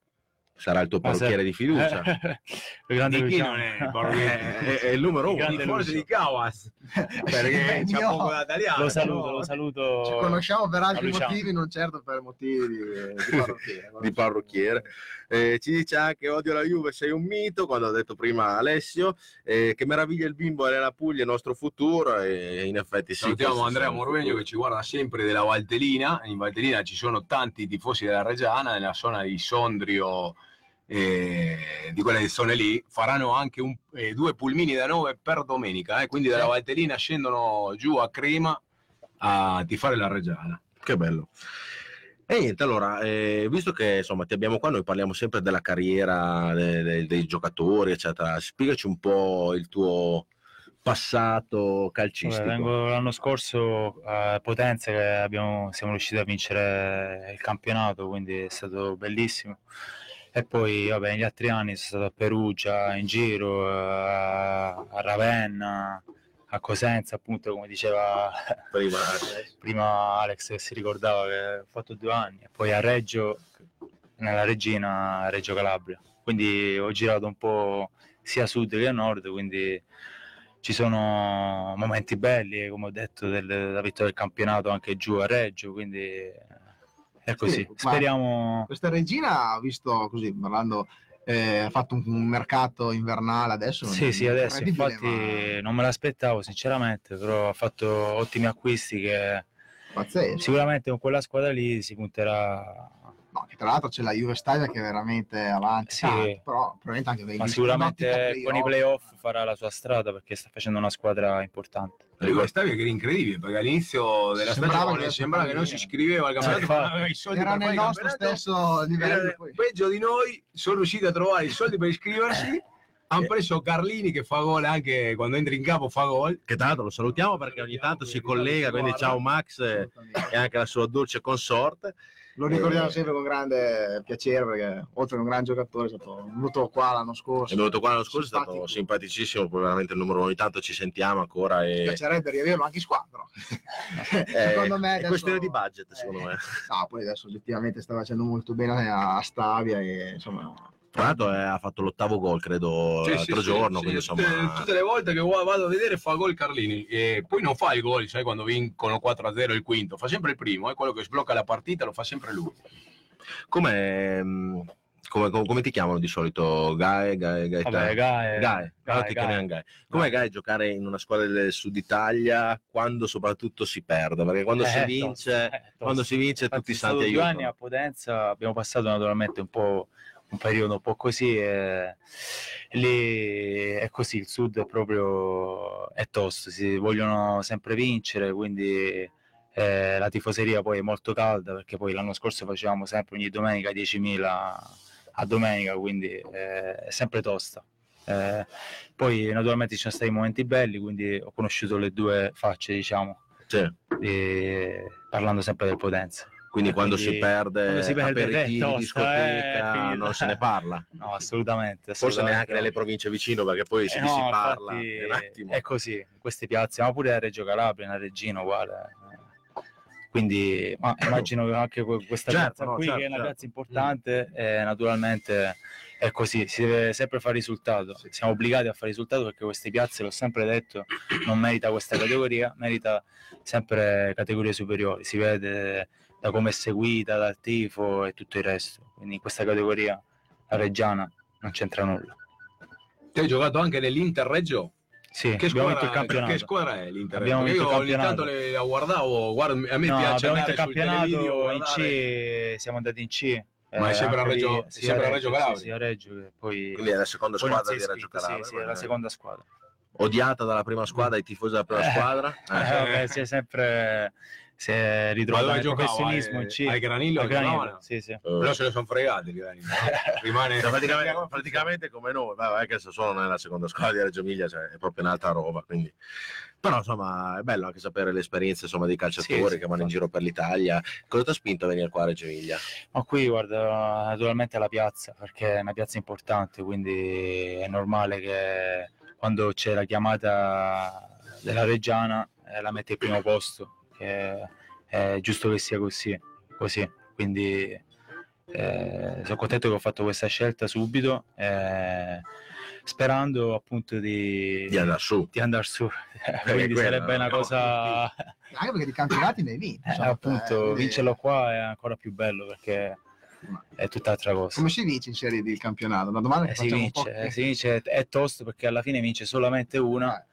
Sarà il tuo parrucchiere di fiducia. Il grande Di chi Luciano. non è il parrucchiere? è- è il numero Il uno. grande Forse Lucio. di Cawas, perché c'è poco da italiano. Lo saluto, no. lo saluto. Ci conosciamo per altri Luciano. motivi, non certo per motivi di, di parrucchiere. di parrucchiere. Eh, ci dice anche odio la Juve, sei un mito, quando ha detto prima Alessio, eh, che meraviglia il bimbo è la Puglia, il nostro futuro e in effetti sì. Salutiamo Andrea Morvegno che ci guarda sempre della Valtellina. In Valtellina ci sono tanti tifosi della Reggiana, nella zona di Sondrio, eh, di quelle zone lì. Faranno anche un- eh, due pulmini da 9 per domenica. eh, quindi dalla. Valtellina scendono giù a Crema a tifare la Reggiana. Che bello. E niente, allora, eh, visto che insomma ti abbiamo qua, noi parliamo sempre della carriera de- de- dei giocatori, eccetera. Spiegaci un po' il tuo passato Vabbè, calcistico. vengo l'anno scorso a Potenza che abbiamo- siamo riusciti a vincere il campionato, quindi è stato bellissimo. E poi vabbè, negli altri anni sono stato a Perugia, in giro, a, a Ravenna, a Cosenza, appunto, come diceva Prima, prima Alex che si ricordava che ho fatto due anni, e poi a Reggio, nella Regina, Reggio Calabria. Quindi ho girato un po' sia a sud che a nord, quindi ci sono momenti belli, come ho detto, del- della vittoria del campionato anche giù a Reggio, quindi è così. ma- Speriamo... Questa regina ha visto così, parlando, eh, ha fatto un, un mercato invernale adesso. Sì, sì, adesso infatti non me l'aspettavo sinceramente, però ha fatto ottimi acquisti che ma pazzesco. sicuramente con quella squadra lì si punterà No, che tra l'altro c'è la Juve Stabia che è veramente avanti, Sì. tanto, però probabilmente anche dei Ma sicuramente con i playoff farà la sua strada perché sta facendo una squadra importante. Juve Stabia che era incredibile perché all'inizio della Sembrava stagione che sembrava che non si iscriveva al campionato, infatti. non aveva i soldi Era per nel nostro campionato. stesso livello. Peggio di noi, sono riusciti a trovare i soldi per iscriversi. Hanno preso Carlini che fa gol anche quando entra in campo fa gol. Che tra l'altro lo salutiamo perché ogni tanto si collega, quindi ciao Max eh, e anche la sua dolce consorte. Lo ricordiamo sempre con grande piacere perché oltre che un gran giocatore è stato venuto qua l'anno scorso. È venuto qua l'anno scorso, è stato simpaticissimo, poi veramente il numero uno. Ogni tanto ci sentiamo ancora Mi e piacerebbe riaverlo anche in squadra. eh, secondo me è adesso- questione di budget, secondo eh, me. No, poi adesso oggettivamente sta facendo molto bene a Stabia e insomma Tra l'altro eh, ha fatto l'ottavo gol, credo, Sì, l'altro sì, giorno, sì, quindi tutte, insomma... tutte le volte che vado a vedere fa gol Carlini e poi non fa il gol, sai quando vincono 4-0 il quinto, fa sempre il primo, è quello che sblocca la partita, lo fa sempre lui. Come, mm, come, come- come ti chiamano di solito? Gae, Gae, Gae, Vabbè, Gae, Gae, Gae, Gae. Gae. Com'è Gae giocare in una squadra del sud Italia quando soprattutto si perde? Perché quando Eh, si vince, tosto. quando si vince Infatti, tutti i santi due aiutano. anni a Potenza, abbiamo passato naturalmente un po' un periodo un po' così e lì è così, il sud è proprio è tosto, si vogliono sempre vincere, quindi eh, la tifoseria poi è molto calda perché poi l'anno scorso facevamo sempre ogni domenica 10.000 a domenica, quindi eh, è sempre tosta. Eh, poi naturalmente ci sono stati momenti belli, quindi ho conosciuto le due facce, diciamo, Sì. e parlando sempre del Potenza. Quindi E quando si perde, quando si perde, è aperitivi, tosta, discoteca, eh, non se ne parla. No, assolutamente. Forse assolutamente neanche no. nelle province vicino, perché poi si, Eh no, si parla infatti, un attimo. È così, in queste piazze, ma pure a Reggio Calabria, a Reggino, uguale. Quindi ma immagino che anche que- questa Certo, piazza no, qui, certo, che è una certo. piazza importante, eh, naturalmente è così, si deve sempre fare risultato. Siamo obbligati a fare risultato perché queste piazze, l'ho sempre detto, non merita questa categoria, merita sempre categorie superiori. Si vede da come è seguita, dal tifo e tutto il resto. Quindi in questa categoria la Reggiana non c'entra nulla. Ti hai giocato anche nell'Inter Reggio? Sì, Che squadra, vinto il campionato. che squadra è l'Inter Abbiamo Reggio? vinto il Io ogni tanto le, la guardavo, guarda, a me No, piace abbiamo vinto il campionato in. C, siamo andati in C. Ma è eh, sempre a Reggio- lì- sì, sempre a Reggio Calabria? Sì, sì, a Reggio, poi, Quindi è la seconda squadra di Reggio Calabria. Sì, sì, è la seconda squadra. Odiata dalla prima squadra, i tifosi della prima Eh. squadra. Eh, Eh. vabbè, si è sempre si è ritrovato nel professionismo in Ai- C. ai Granillo Al Granillo, giocavano? Sì, sì. Eh. Però se ne sono fregati Granillo. Rimane Cioè, praticamente, praticamente come noi, vabbè, che Sassuolo non è la seconda squadra di Reggio Emilia, cioè, è proprio un'altra roba. Quindi. Però insomma è bello anche sapere le esperienze insomma, dei calciatori Sì, sì, che vanno in giro per l'Italia. Cosa ti ha spinto a venire qua a Reggio Emilia? Ma qui guarda, naturalmente la piazza, perché è una piazza importante, quindi è normale che quando c'è la chiamata della Reggiana eh, la mette al primo posto, che è giusto che sia così. così. Quindi eh, sono contento che ho fatto questa scelta subito, eh, sperando appunto di, Di andare su. di andare su. quindi quella, sarebbe una no, cosa... anche perché di campionati ne hai vinti. Eh, appunto, eh, vincerlo qua è ancora più bello perché è tutt'altra cosa. Come si vince in Serie D il campionato? Una domanda che Eh, si facciamo un po' vince, eh, si vince, è tosto perché alla fine vince solamente una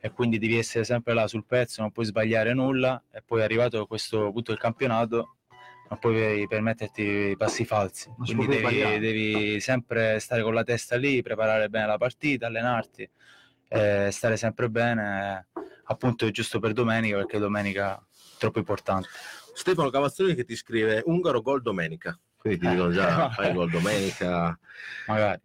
e quindi devi essere sempre là sul pezzo, non puoi sbagliare nulla e poi arrivato a questo punto del campionato non puoi permetterti i passi falsi, Non quindi devi, devi sempre stare con la testa lì, preparare bene la partita, allenarti, eh, stare sempre bene, appunto è giusto per domenica perché domenica è troppo importante. Stefano Cavazzoni che ti scrive Ungaro gol domenica. Quindi ti Eh, dicono già fai gol domenica. Magari.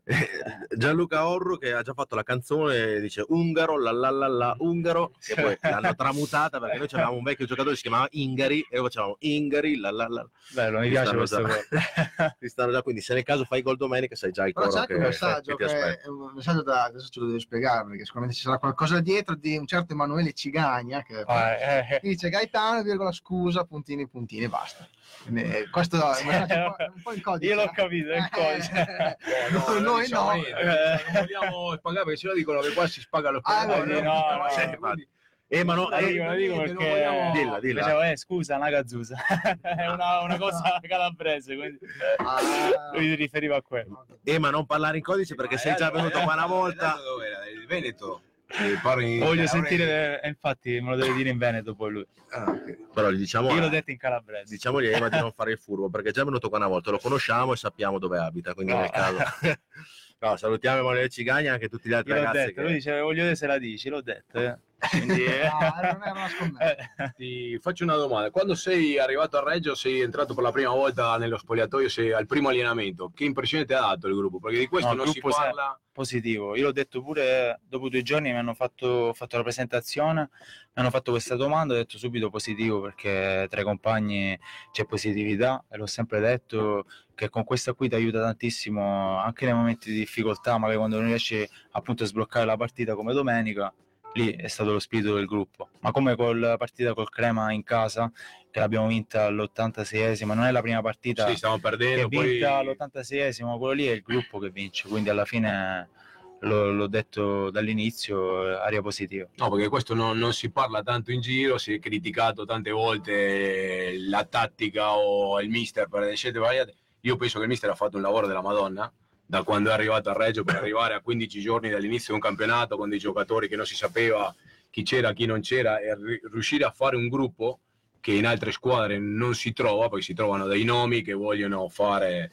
Gianluca Orru che ha già fatto la canzone dice Ungaro, la la la la Ungaro, che poi l'hanno tramutata perché noi avevamo un vecchio giocatore che si chiamava Ingari e noi facevamo Ingari, la la la. Bello, mi piace questo già- gol. Ti stanno già, quindi se nel caso fai gol domenica sai già il Però coro c'è che, un messaggio, che ti che aspetta. è un messaggio da adesso ce lo devo spiegare perché sicuramente ci sarà qualcosa dietro di un certo Emanuele Cigagna che Ah, eh, eh. dice Gaetano, virgola scusa, puntini, puntini, basta. Quindi, eh, questo è un messaggio un po', in codice. Io l'ho capito, è il codice. Eh, No, noi non no. niente, non vogliamo spagare perché sennò dicono che qua si spaga lo Ah, spagare. no, no, no, Eh, ma no, La eh, dico, la dico perché vogliamo- Dilla, dilla. Dicevo, eh, scusa, una gazzusa. è una, una cosa calabrese, quindi Ah, lui si riferiva a quello. eh, ma non parlare in codice perché sei già venuto qua una volta. Dov'era? Il Veneto. Voglio sentire, eh, infatti me lo deve dire in Veneto poi lui. Ah, ok. Però gli diciamo, Io l'ho detto in calabrese. diciamogli a Ema di non fare il furbo, perché è già venuto qua una volta, lo conosciamo e sappiamo dove abita, quindi No. nel caso... No, salutiamo Emanuele Cigagna e anche tutti gli altri Io l'ho ragazzi detto, che... lui dice voglio vedere se la dici, l'ho detto. eh. Quindi, eh. No, non era una scommessa. Eh. Ti faccio una domanda. Quando sei arrivato a Reggio, sei entrato per la prima volta nello spogliatoio, sei al primo allenamento. Che impressione ti ha dato il gruppo? Perché di questo No, non si parla. positivo. Io l'ho detto pure dopo due giorni mi hanno fatto, fatto la presentazione, mi hanno fatto questa domanda, ho detto subito positivo perché tra i compagni c'è positività e l'ho sempre detto che con questa qui ti aiuta tantissimo anche nei momenti di difficoltà, magari quando non riesci appunto a sbloccare la partita come domenica. Lì è stato lo spirito del gruppo, ma come con la partita col Crema in casa, che l'abbiamo vinta all'86esima, non è la prima partita Sì, stiamo che perdendo. è vinta Poi... all'86esimo, quello lì è il gruppo che vince, quindi alla fine l'ho, detto dall'inizio, aria positiva. No, perché questo non, non si parla tanto in giro, si è criticato tante volte la tattica o il mister per le scelte variate. Io penso che il mister ha fatto un lavoro della Madonna da quando è arrivato a Reggio per arrivare a 15 giorni dall'inizio di un campionato con dei giocatori che non si sapeva chi c'era, chi non c'era e ri- riuscire a fare un gruppo che in altre squadre non si trova, poi si trovano dei nomi che vogliono fare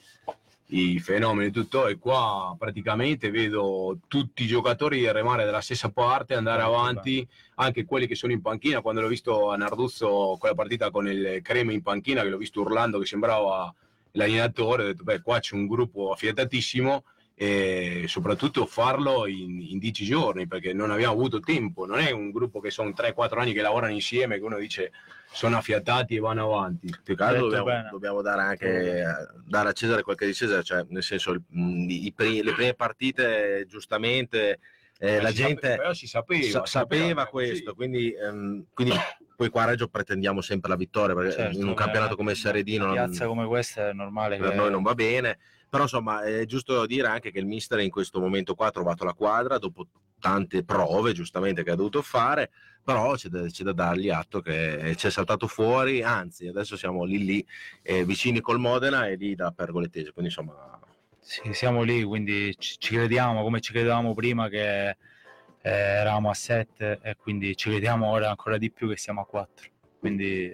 i fenomeni e tutto e qua praticamente vedo tutti i giocatori remare dalla stessa parte, andare avanti, anche quelli che sono in panchina, quando l'ho visto a Narduzzo quella partita con il Creme in panchina, che l'ho visto urlando che sembrava l'allenatore, ho detto beh qua c'è un gruppo affiatatissimo e soprattutto farlo in, in 10 giorni perché non abbiamo avuto tempo, non è un gruppo che sono 3-4 anni che lavorano insieme, che uno dice sono affiatati e vanno avanti. Più che altro Detto dobbiamo, dobbiamo dare anche eh, dare a Cesare quel che è di Cesare, cioè nel senso il- mh, i le prime partite giustamente eh, la gente però si sapeva, sa- sapeva questo, così. quindi, ehm, quindi poi qua a Reggio pretendiamo sempre la vittoria perché Certo, in un eh, campionato come Serie D una non, piazza come questa è normale per che noi non va bene. Però insomma è giusto dire anche che il mister in questo momento qua ha trovato la quadra dopo tante prove giustamente che ha dovuto fare, però c'è da, c'è da dargli atto che ci è saltato fuori, anzi adesso siamo lì lì eh, vicini col Modena e lì da Pergolettese, quindi insomma Sì, siamo lì, quindi ci, ci crediamo come ci credevamo prima che eh, eravamo a 7 e quindi ci crediamo ora ancora di più che siamo a 4. Quindi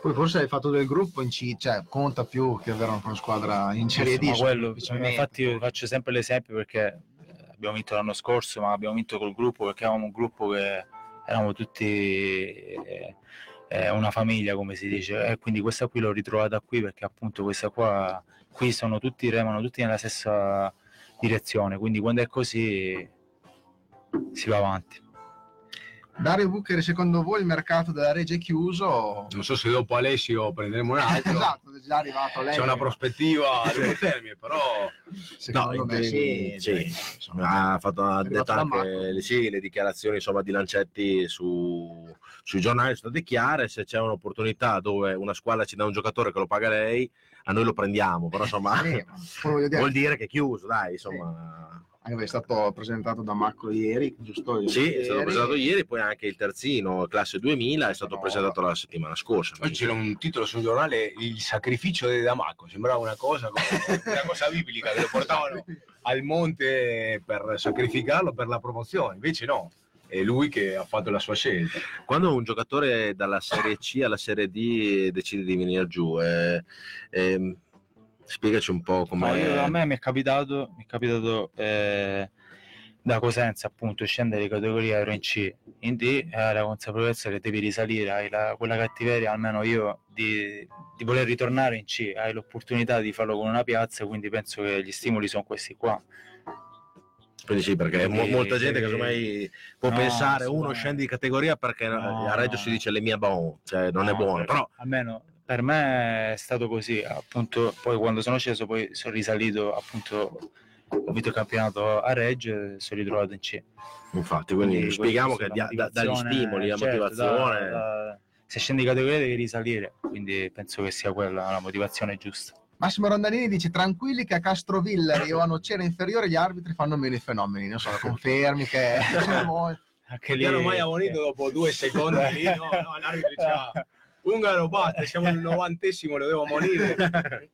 Poi forse il fatto del gruppo in C, cioè, conta più che avere una squadra in Serie D. ma quello, infatti io faccio sempre l'esempio perché eh, abbiamo vinto l'anno scorso, ma abbiamo vinto col gruppo perché eravamo un gruppo che eravamo tutti eh, eh, una famiglia, come si dice, e quindi questa qui l'ho ritrovata qui perché appunto questa qua, qui sono tutti, remano tutti nella stessa direzione, quindi quando è così si va avanti. Dario Buccheri, secondo voi il mercato della Regia è chiuso? Non so se dopo Alessio prenderemo un altro. esatto, è già arrivato lei. C'è una prospettiva a lungo termine, però Secondo No, me sì. sì. insomma. ha fatto anche sì, le dichiarazioni insomma, di Lancetti su- sui giornali sono state chiare se c'è un'opportunità dove una squadra ci dà un giocatore che lo paga lei a noi lo prendiamo però insomma poi dire, vuol dire che è chiuso dai insomma anche perché è stato presentato da Marco ieri, giusto? sì è stato presentato ieri poi anche il terzino classe 2000 è stato No. presentato la settimana scorsa oggi c'era un titolo sul giornale Il sacrificio di Damaco. Sembrava una cosa, come- una cosa biblica che lo portavano al monte per sacrificarlo per la promozione. Invece no, è lui che ha fatto la sua scelta. quando un giocatore dalla Serie C alla Serie D decide di venire giù eh, ehm, spiegaci un po' io- a come me mi è capitato, mi è capitato eh, da Cosenza appunto scendere di categoria ero in C in D hai la consapevolezza che devi risalire hai la- quella cattiveria almeno io di, di voler ritornare in C hai l'opportunità di farlo con una piazza quindi penso che gli stimoli sono questi qua Quindi sì, perché Quindi, molta gente che ormai può No, pensare uno assolutamente. scende di categoria perché No, a Reggio no. si dice le mie bon, cioè non è No, buono, per- però almeno per me è stato così appunto poi quando sono sceso poi sono risalito appunto ho vinto il campionato a Reggio e sono ritrovato in C infatti, quindi, Quindi spieghiamo che dia- da- dagli stimoli, la certo, motivazione, da- da- se scendi di categoria devi risalire, quindi penso che sia quella la motivazione giusta. Massimo Rondalini dice tranquilli che a Castrovillari o a Nocera Inferiore gli arbitri fanno meno i fenomeni, non so, confermi che Che hanno mai ammonito dopo due secondi lì, no, no, l'arbitro diceva Ungaro basta, siamo al novantesimo, lo devo ammonire.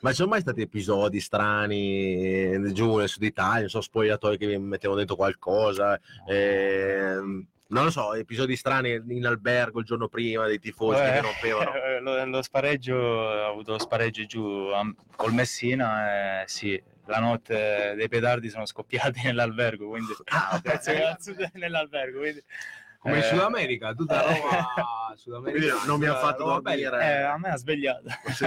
Ma ci sono mai stati episodi strani eh, giù nel sud Italia, non so, spogliatoi che vi mettevano dentro qualcosa, ehm, non lo so, episodi strani in albergo il giorno prima dei tifosi che Eh, rompevano. lo, lo spareggio, ho avuto lo spareggio giù a- col Messina, eh, sì, la notte dei petardi sono scoppiati nell'albergo, quindi Ah, ok. penso che al sud- nell'albergo, quindi Come in Eh, Sud America, tutta eh. roba Sud America. non mi ha fatto dormire. eh, a me ha svegliato. Sì.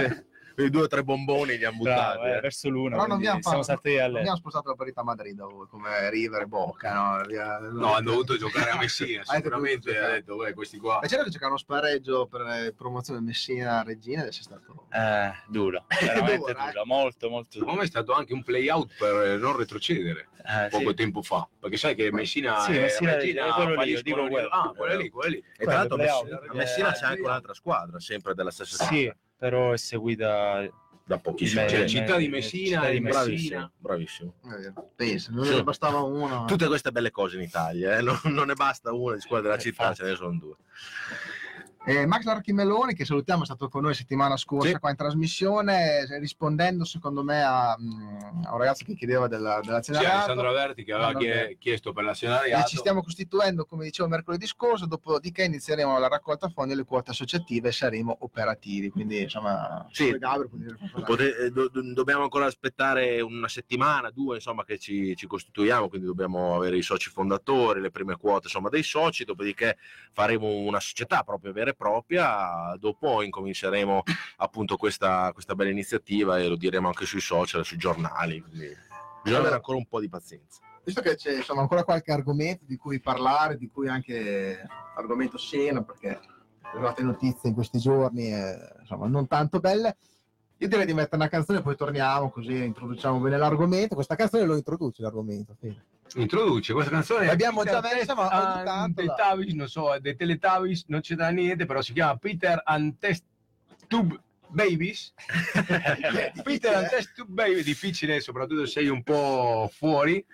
Quindi due o tre bomboni li hanno buttati. Bravo, eh, eh. verso l'una, Però non abbiamo, siamo fatto, non abbiamo spostato la parità a Madrid voi, come River e Bocca. No, No, hanno dovuto giocare a Messina, sicuramente ha detto, "Beh, questi qua. Ma c'era che giocare uno spareggio per eh, promozione Messina Regina adesso è stato Eh, duro, veramente Dura, eh. duro, molto molto Secondo duro. me è stato anche un play out per non retrocedere Eh, poco sì. tempo fa, perché sai che Messina, Sì, è- Messina Regina è quello lì, dico quello. Ah, quello lì, quello lì. E tra l'altro a Messina, play-out, c'è anche un'altra squadra, sempre della stessa squadra. Però è seguita Da pochissimo Beh, Cioè, città di eh, Messina città di Messina. Bravissimo, bravissimo. penso, non Sì. ne bastava uno. Tutte queste belle cose in Italia, eh, non, non ne basta una di squadra della città, Infatti. ce ne sono due. Eh, Max Larchimeloni, che salutiamo, è stato con noi settimana scorsa Sì. qua in trasmissione, eh, rispondendo secondo me a, mm, a un ragazzo che chiedeva della, Sì, dell'azionariato. Alessandro Averti che aveva Allora, chie- chiesto per E l'azionariato. ci stiamo costituendo, come dicevo mercoledì scorso, dopodiché inizieremo la raccolta fondi e le quote associative e saremo operativi. Quindi, insomma, Sì. Gabriel. Pote- eh, do- dobbiamo ancora aspettare una settimana, due, insomma, che ci, ci costituiamo, quindi dobbiamo avere i soci fondatori, le prime quote, insomma, dei soci, dopodiché faremo una società proprio vera e propria, dopo incominceremo appunto questa, questa bella iniziativa e lo diremo anche sui social, sui giornali, quindi bisogna avere ancora un po' di pazienza. Visto che c'è insomma, ancora qualche argomento di cui parlare, di cui anche argomento Siena, perché arrivate notizie in questi giorni, eh, insomma, non tanto belle. Io direi di mettere una canzone, poi torniamo così introduciamo bene l'argomento. Questa canzone lo introduce l'argomento. fine. Introduce questa canzone. L'abbiamo già messa, ma ogni and tanto the la- Tavis, non so, dei Teletubbies non c'è da niente, però si chiama Peter and Test Tube Babies. Peter and Test Tube Baby, difficile, soprattutto se sei un po' fuori.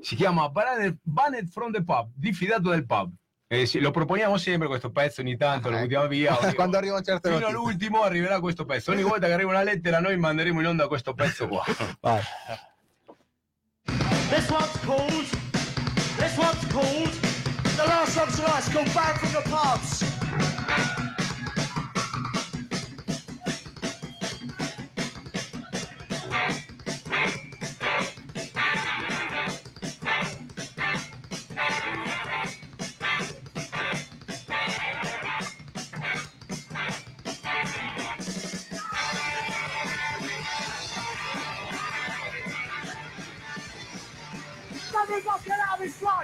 Si chiama Banned from the Pub, diffidato del pub. Eh sì, lo proponiamo sempre questo pezzo, ogni tanto lo Ah, buttiamo via. ogni- Quando arrivano certe Fino all'ultimo arriverà questo pezzo. Ogni volta che arriva una lettera, noi manderemo in onda questo pezzo qua. Vai. This one's called. This one's called. The last one tonight's called Back from the Pubs.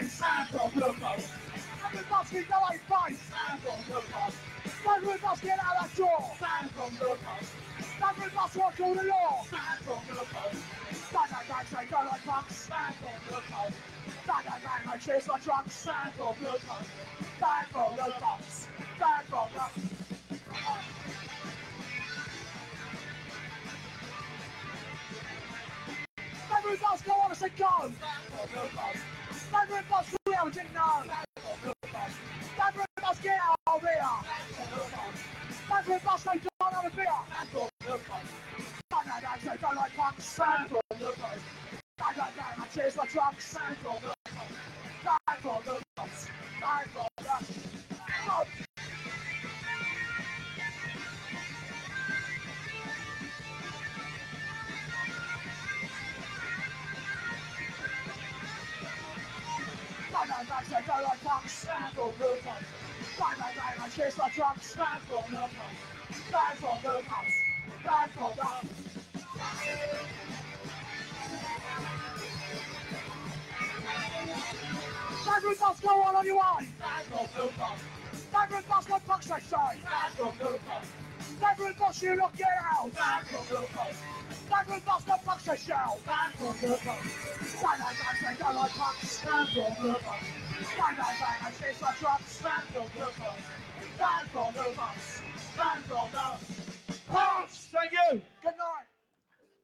bicycle numbers. Everybody like get out of door. Bicycle numbers. Everybody walk through the law. Bicycle go like punks. Bicycle numbers. Chase like trucks. Bicycle numbers. Bicycle numbers. Bicycle numbers. Ladrón basura, original. Ladrón basquea, ovea. Ladrón basura, dona, ovea. Banana, I don't like punk, sand. Banana, case I drop stand for the house. Stand for no house. Stand for no house. Staggering bus, go on on your own. Staggering bus, what fuck's I say? Staggering bus, you look get out. Staggering bus, what fuck's I shout? Stand for no house. Stand like I say, go like fuck. Stand for no house. Stand I say, so I drop. Stand for no house. The punks. Bang, from the punks. Thank you. Good night.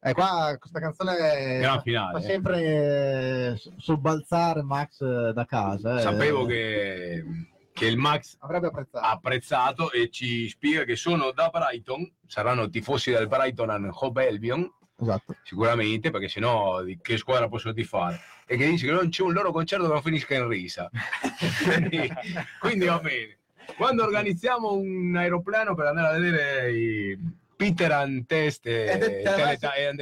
Eh, qua questa canzone fa eh. sempre eh, sobbalzare Max eh, da casa. eh. Sapevo che, che il Max avrebbe apprezzato. apprezzato e ci spiega che sono da Brighton, saranno tifosi del Brighton and Hove Albion Esatto. sicuramente, perché sennò di che squadra possono tifare? E che dice che non c'è un loro concerto che non finisca in risa. quindi, quindi va bene. Quando organizziamo un aeroplano per andare a vedere i Peter and Test e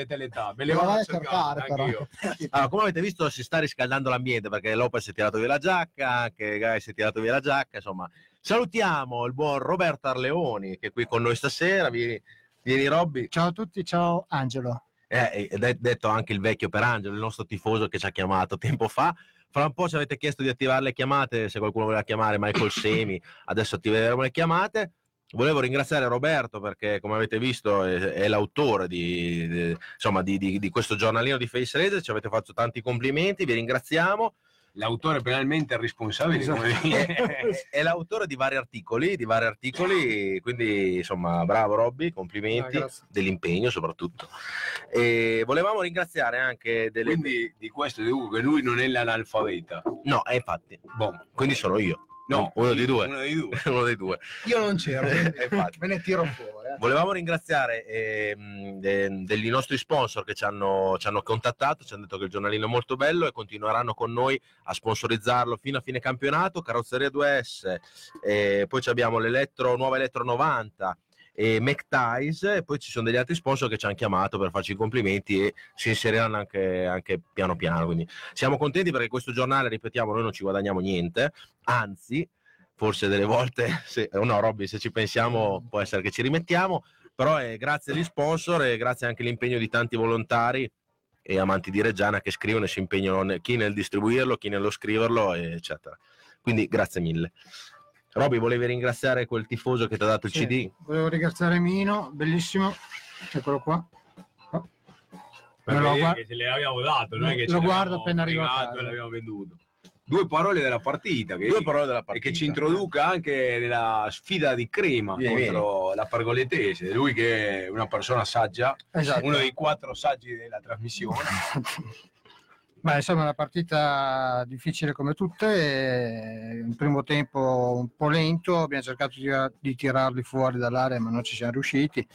Teletà, ve le vado a cercare. Allora, come avete visto, si sta riscaldando l'ambiente perché Lopez si è tirato via la giacca, anche Gai si è tirato via la giacca. Insomma, salutiamo il buon Roberto Arleoni che è qui con noi stasera. Vieni, vieni Robby. Ciao a tutti, ciao Angelo. Eh, ed è detto anche il vecchio Perangelo, il nostro tifoso che ci ha chiamato tempo fa. Fra un po' ci avete chiesto di attivare le chiamate, se qualcuno voleva chiamare Michael Semi, adesso attiveremo le chiamate. Volevo ringraziare Roberto perché, come avete visto, è, è l'autore di, di- insomma, di, di- questo giornalino di Face Racer. Ci avete fatto tanti complimenti, vi ringraziamo. L'autore penalmente responsabile, come È, dire. è l'autore di vari articoli, di vari articoli, quindi insomma, bravo Robby, complimenti Ah, dell'impegno soprattutto. E volevamo ringraziare anche delle... Quindi di questo dico che lui non è l'analfabeta. No, eh, infatti, Boh. quindi sono io. No, uno di due. Uno dei due. Uno dei due. Io non c'ero, Eh, me ne tiro fuori. eh. Volevamo ringraziare ehm, de- degli nostri sponsor che ci hanno, ci hanno contattato, ci hanno detto che il giornalino è molto bello e continueranno con noi a sponsorizzarlo fino a fine campionato. Carrozzeria 2S, eh, poi ci abbiamo l'Elettro, nuova Elettro 90 e McTies e poi ci sono degli altri sponsor che ci hanno chiamato per farci i complimenti e si inseriranno anche, anche piano piano. Quindi siamo contenti perché questo giornale, ripetiamo, noi non ci guadagniamo niente, anzi forse delle volte, se, no Robby, se ci pensiamo può essere che ci rimettiamo, però è grazie agli sponsor e grazie anche all'impegno di tanti volontari e amanti di Reggiana che scrivono e si impegnano chi nel distribuirlo, chi nello scriverlo, eccetera. Quindi grazie mille. Robby, volevi ringraziare quel tifoso che ti ha dato il Sì, CD? Volevo ringraziare Mino, bellissimo. Eccolo qua. Per Me lo vedere gua- che ce l'abbiamo dato, non è che Lo guardo appena arrivo a fregato casa. e l'abbiamo venduto. Due parole della partita, che, Due parole della e partita. che ci introduca anche nella sfida di Crema Vieni, contro la Pergoletese. Lui che è una persona saggia, Esatto. uno dei quattro saggi della trasmissione. Beh, insomma, una partita difficile come tutte, un primo tempo un po' lento, abbiamo cercato di, di tirarli fuori dall'area ma non ci siamo riusciti.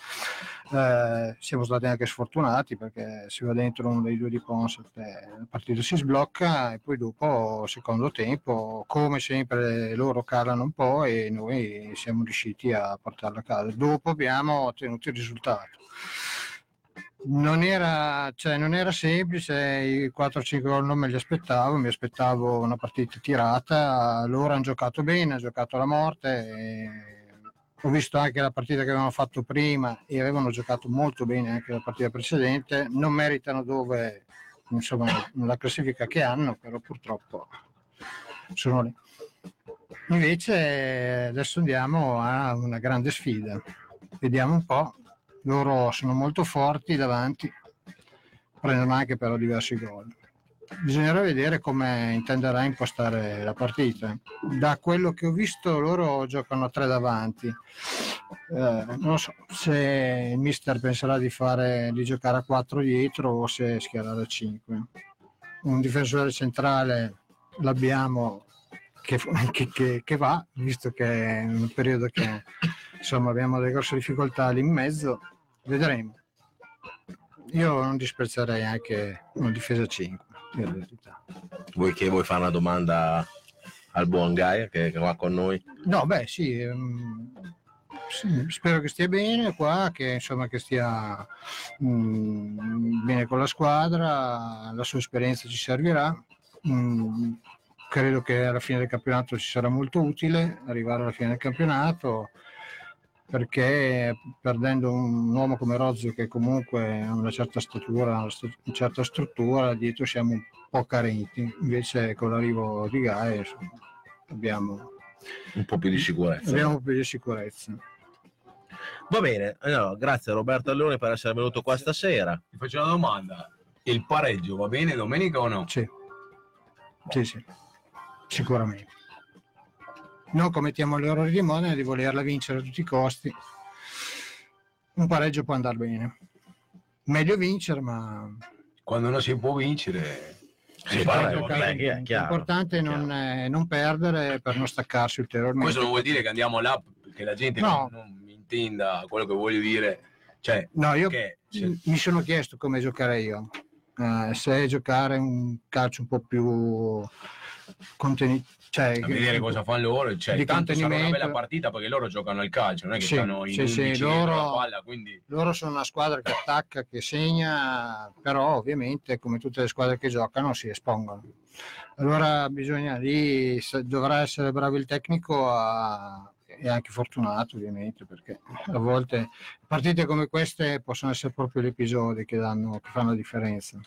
Eh, siamo stati anche sfortunati perché si va dentro uno dei due di Consort e la partita si sblocca e poi dopo, secondo tempo, come sempre loro calano un po' e noi siamo riusciti a portarla a casa. Dopo abbiamo ottenuto il risultato. Non era, cioè, non era semplice, i 4-5 gol non me li aspettavo, mi aspettavo una partita tirata, loro hanno giocato bene, hanno giocato alla morte, ho visto anche la partita che avevano fatto prima e avevano giocato molto bene anche la partita precedente, non meritano dove, insomma, la classifica che hanno, però purtroppo sono lì. Invece adesso andiamo a una grande sfida, vediamo un po', loro sono molto forti davanti, prendono anche però diversi gol. Bisognerà vedere come intenderà impostare la partita. Da quello che ho visto loro giocano a tre davanti. Eh, non so se il mister penserà di, fare, di giocare a quattro dietro o se schierare a cinque. Un difensore centrale l'abbiamo che, che- che- che va, visto che è un periodo che insomma abbiamo delle grosse difficoltà lì in mezzo, vedremo. Io non disprezzerei anche una difesa 5, in realtà. Vuoi che vuoi fare una domanda al buon Gaia che, che va con noi? No, beh, sì, ehm, sì, spero che stia bene qua, che insomma che stia mm, bene con la squadra, la sua esperienza ci servirà. Mm, credo che alla fine del campionato ci sarà molto utile arrivare alla fine del campionato perché perdendo un uomo come Rozzo che comunque ha una certa statura, una st- una certa struttura, dietro siamo un po' carenti, invece con l'arrivo di Gaia abbiamo Un po' più di sicurezza. Abbiamo più di sicurezza. Va bene, allora, grazie a Roberto Allone per essere venuto qua stasera. Ti faccio una domanda. Il pareggio va bene domenica o no? Sì, sì, sì, sicuramente. Non commettiamo l'errore di Modena di volerla vincere a tutti i costi. Un pareggio può andare bene. Meglio vincere, ma Quando non si può vincere, si parla. vabbè, è? Chiaro, l'importante è non, eh, non perdere per non staccarsi ulteriormente. Questo non vuol dire che andiamo là che la gente No. non, non intenda quello che voglio dire. Cioè, No, io che Sì. mi sono chiesto come giocare io. Eh, se giocare un calcio un po' più contenuto, cioè, a vedere cosa fanno loro, cioè, di tanto sarà una bella partita perché loro giocano al calcio, non è che Sì, stanno in sì, sì, 11 loro- la palla, quindi loro sono una squadra che attacca, che segna, però ovviamente come tutte le squadre che giocano si espongono. Allora bisogna lì, dovrà essere bravo il tecnico a- e anche fortunato ovviamente perché a volte partite come queste possono essere proprio gli episodi che, danno, che fanno la differenza.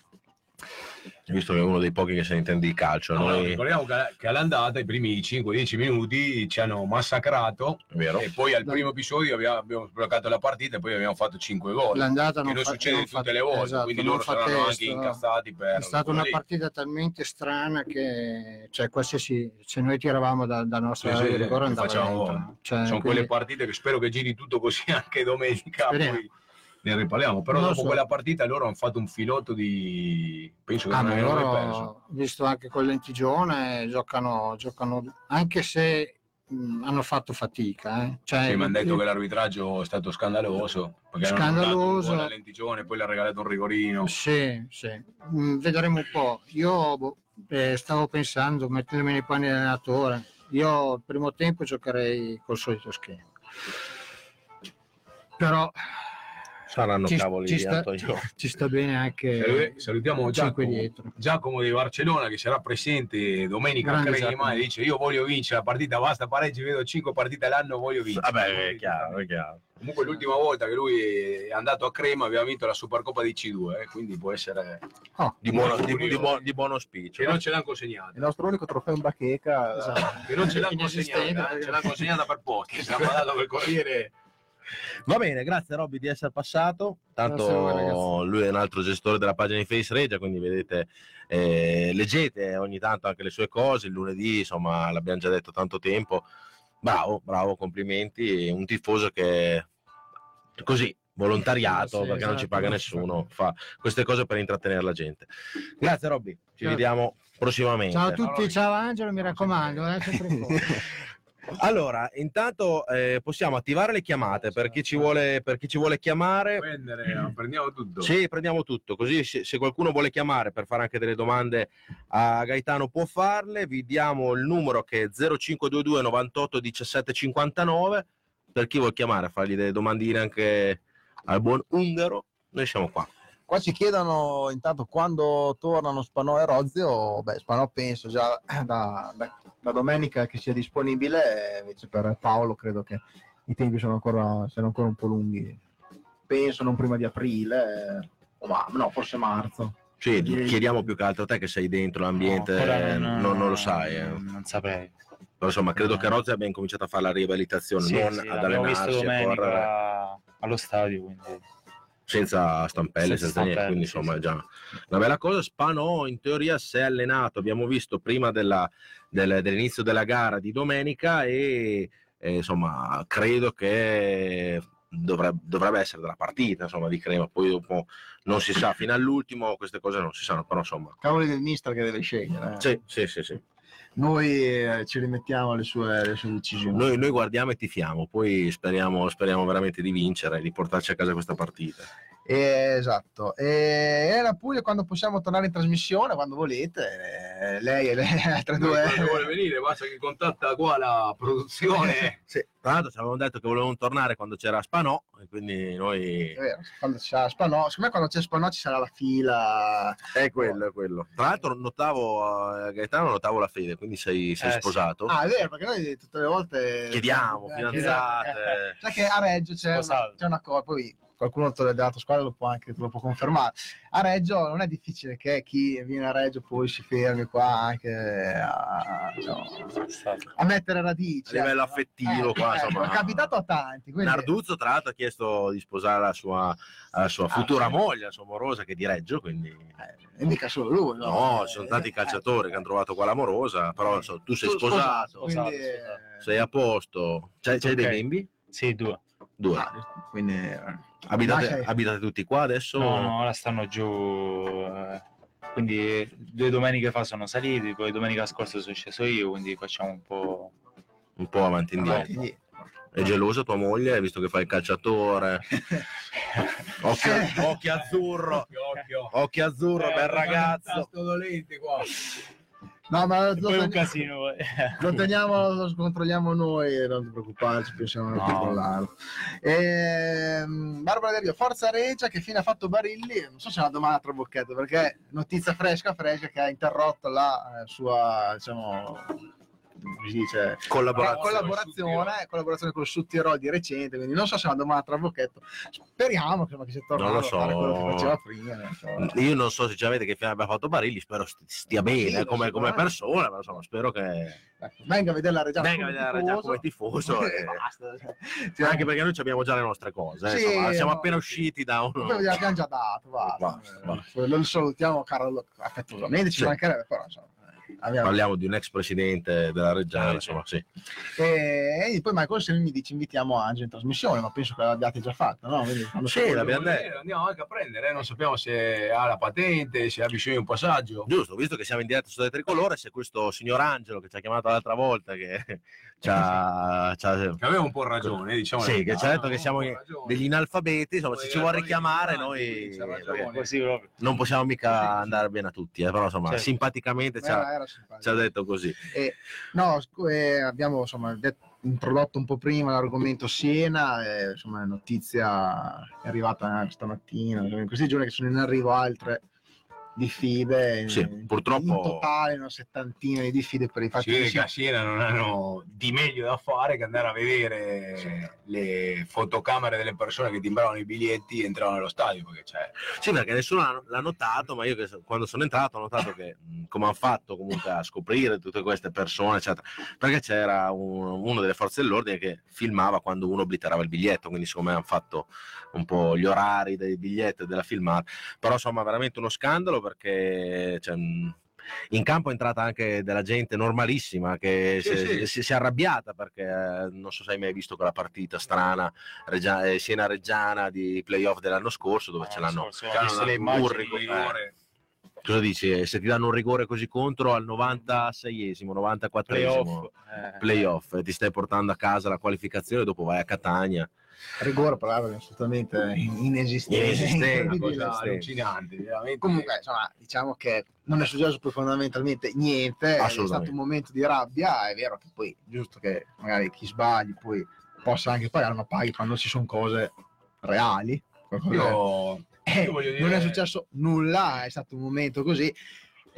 Visto che è uno dei pochi che se ne intende di calcio, No, no, noi... ricordiamo che, all'andata i primi 5-10 minuti ci hanno massacrato Vero? e poi al primo episodio abbiamo, sbloccato la partita e poi abbiamo fatto 5 gol. L'andata Che non, non fa- succede non tutte fa- le volte, esatto, quindi loro saranno anche testo. incazzati per È stata una lì. partita talmente strana che cioè, qualsiasi, se noi tiravamo da, da nostra Sì, area sì, di rigore andava facciamo. Cioè, Sono quindi- quelle partite che spero che giri tutto così anche domenica, Speriamo. poi ne riparliamo. Però Non dopo so. quella partita loro hanno fatto un filotto di... penso che Ah, non loro, perso. visto anche con l'Entigione, giocano, giocano anche se hanno fatto fatica. Eh. Cioè, Sì, mi hanno detto che l'arbitraggio è stato scandaloso, perché hanno Scandaloso. a lentigione, poi le ha regalato un rigorino. Sì, sì. Vedremo un po'. Io boh, eh, stavo pensando, mettendomi nei panni dell'allenatore, io il primo tempo giocherei col solito schema. Però Saranno ci, cavoli ci sta, ci sta bene anche Salu- Salutiamo Giacomo, dietro. Giacomo di Barcellona che sarà presente domenica a Grande Crema e dice io voglio vincere la partita, basta pareggi, vedo 5 partite all'anno, voglio vincere. Vabbè, è chiaro, è chiaro. Comunque l'ultima volta che lui è andato a Crema aveva vinto la Supercoppa di C2, eh, quindi può essere Oh, Di buono, di, di buono- di buono auspicio. che non ce l'hanno consegnata. Il nostro unico trofeo in bacheca. esatto. Che non ce l'hanno consegnata, eh, ce l'hanno consegnata per posti, ci hanno mandato col Corriere. Va bene, grazie Robby di essere passato. Tanto voi, lui è un altro gestore della pagina di Face Regia, quindi vedete, eh, leggete ogni tanto anche le sue cose. Il lunedì, insomma, l'abbiamo già detto tanto tempo. Bravo, bravo, complimenti. Un tifoso che così, volontariato, Sì, perché non ci esatto, paga non nessuno, fa queste cose per intrattenere la gente. Grazie Robby, ci Ciao. vediamo prossimamente. Ciao a tutti, ciao Angelo, mi raccomando, eh. Allora, intanto eh, possiamo attivare le chiamate per chi ci vuole, per chi ci vuole chiamare. Prendere, prendiamo tutto. Sì, prendiamo tutto, così se, se qualcuno vuole chiamare per fare anche delle domande a Gaetano può farle, vi diamo il numero che è 0522 98 17 59, per chi vuole chiamare, fargli delle domandine anche al buon Ungaro, noi siamo qua. Qua ci chiedono intanto quando tornano Spanò e Rozio. Beh, Spanò penso già da, da- da domenica che sia disponibile, invece per Paolo credo che i tempi sono ancora, siano ancora un po' lunghi. Penso non prima di aprile, eh, ma no, forse marzo. Sì, chiediamo più che altro a te che sei dentro l'ambiente, No, eh, non, non lo sai. eh. Non saprei. Però insomma, credo che Rozzi abbia incominciato a fare la riabilitazione, Sì, non sì, ad l'abbiamo visto allenarsi, a correre. domenica allo stadio, quindi senza stampelle, Senza senza, niente, stampelle, quindi sì, insomma sì. è già una bella cosa. Spano in teoria si è allenato, abbiamo visto prima della- del- dell'inizio della gara di domenica e eh, insomma credo che dovrebbe, dovrebbe essere della partita insomma di Crema, poi dopo non si sa fino all'ultimo queste cose non si sanno, però insomma Cavoli del mister che deve scegliere. eh. sì, sì, sì, sì. Noi eh, ci rimettiamo alle sue, alle sue decisioni. Noi, noi guardiamo e tifiamo, poi speriamo, speriamo veramente di vincere, di portarci a casa questa partita. Eh, esatto. E e la Puglia quando possiamo tornare in trasmissione, quando volete, eh, lei e le altre Noi, due. quando vuole venire, basta che contatta qua la produzione. Sì, tra l'altro ci avevamo detto che volevamo tornare quando c'era Spanò, e quindi noi... È vero, quando c'è Spanò, secondo me quando c'è Spanò ci sarà la fila. È quello, è quello. Tra l'altro notavo, eh, Gaetano notavo la fede, quindi sei, sei Eh, sì. sposato. Ah, è vero, perché noi tutte le volte Chiediamo, Eh, fidanzate. chiediamo. Sai che a Reggio c'è una, c'è una cosa, poi qualcuno dell'altra squadra lo può anche lo può confermare. A Reggio non è difficile che chi viene a Reggio poi si fermi qua anche a, diciamo, a mettere radici. A livello ecco. affettivo, qua, ecco, insomma. È capitato a tanti. Quindi, Narduzzo, tra l'altro, ha chiesto di sposare la sua, la sua Ah, futura sì. moglie, la sua morosa, che è di Reggio, quindi... eh, e mica solo lui. No, ci sono tanti calciatori che hanno trovato qua l'amorosa, però insomma, tu sei Tu sposato, quindi, sposato, eh, sei a posto. C'hai, c'hai dei bimbi? Sì, due. Due. ah, quindi, eh, Abitate, abitate tutti qua adesso? No, no, ora stanno giù. eh, Quindi due domeniche fa sono saliti, poi domenica scorsa sono sceso io, quindi facciamo un po'. Un po' avanti e indietro. È gelosa tua moglie, visto che fai il calciatore? Occhio, occhio azzurro, Occhio, occhio. occhio azzurro, Eh, bel ragazzo. tasto dolente qua. No, ma lo, Poi è un casino. poi. lo teniamo, lo controlliamo noi, non ti preoccupare, ci pensiamo a No. controllarlo. Ehm, Barbara Del Rio, Forza Regia, che fine ha fatto Barilli? Non so se è una domanda tra bocchetto, perché notizia fresca, fresca, che ha interrotto la eh, sua, diciamo, dice, Collaborazione. collaborazione, collaborazione con il Sudtirol di recente, quindi non so se è una domanda tra bocchetto. Speriamo che, che sia tornato Non lo so. quello che faceva prima. non so. Io non so sinceramente che fine abbia fatto Barilli, spero st- stia bene Sì, come, come sicuramente. persona, ma insomma spero che Ecco, venga a vedere la Reggiana venga a come vedere già come tifoso. e basta. Sì, anche perché noi abbiamo già le nostre cose, eh, Sì, insomma, siamo no, appena usciti da. Poi abbiamo già dato, basta. Basta, basta. Eh, Lo salutiamo caro affettuosamente, ci Sì. mancherebbe, però insomma. Abbiamo- Parliamo di un ex presidente della Reggiana, Eh, insomma, sì. E, e poi Michael se mi dici invitiamo Angelo in trasmissione, ma penso che l'abbiate già fatto, no? Quindi, Sì, l'abbiamo detto. Andiamo anche a prendere, eh, non sappiamo se ha la patente, se ha bisogno di un passaggio. Giusto, visto che siamo in diretta su Tricolore, se questo signor Angelo che ci ha chiamato l'altra volta, che ci ha, ci ha- Che aveva un po' ragione, diciamo. Sì, che ci ha detto che siamo degli inalfabeti, insomma, se ci vuole richiamare noi non possiamo mica andare bene a tutti, eh, però insomma, Certo. simpaticamente ci ha, ci ha detto così. E, no, eh, abbiamo insomma det- introdotto un po' prima l'argomento Siena, e, insomma, la notizia è arrivata stamattina, in questi giorni che sono in arrivo altre diffide, Sì, in- purtroppo- in totale una settantina di diffide per i fatti di che a Siena non hanno di meglio da fare che andare a vedere le fotocamere delle persone che timbravano i biglietti e entravano nello stadio. Perché c'è Sì, perché nessuno l'ha, notato, ma io che quando sono entrato ho notato che mh, come hanno fatto comunque a scoprire tutte queste persone, eccetera, perché c'era un- uno delle forze dell'ordine che filmava quando uno obliterava il biglietto, quindi siccome hanno fatto un po' gli orari dei biglietti della filmata, però insomma veramente uno scandalo perché cioè, mh, in campo è entrata anche della gente normalissima che Sì, si, sì. si- si è arrabbiata perché eh, non so se hai mai visto quella partita strana Reggia- eh, Siena-Reggiana di playoff dell'anno scorso dove ce l'hanno Ho visto le immagini. rigore. Cosa dici? Se ti danno un rigore così contro al 96esimo, 94esimo Playoff. eh, playoff ti stai portando a casa la qualificazione, dopo vai a Catania. Rigore è assolutamente inesistente. Inesistente, cosa allucinante, veramente. Comunque, insomma, diciamo che non è successo poi fondamentalmente niente, è stato un momento di rabbia, è vero che poi giusto che magari chi sbagli poi possa anche pagare, ma paghi quando ci sono cose reali. Io, Eh, io dire, Non è successo nulla, è stato un momento così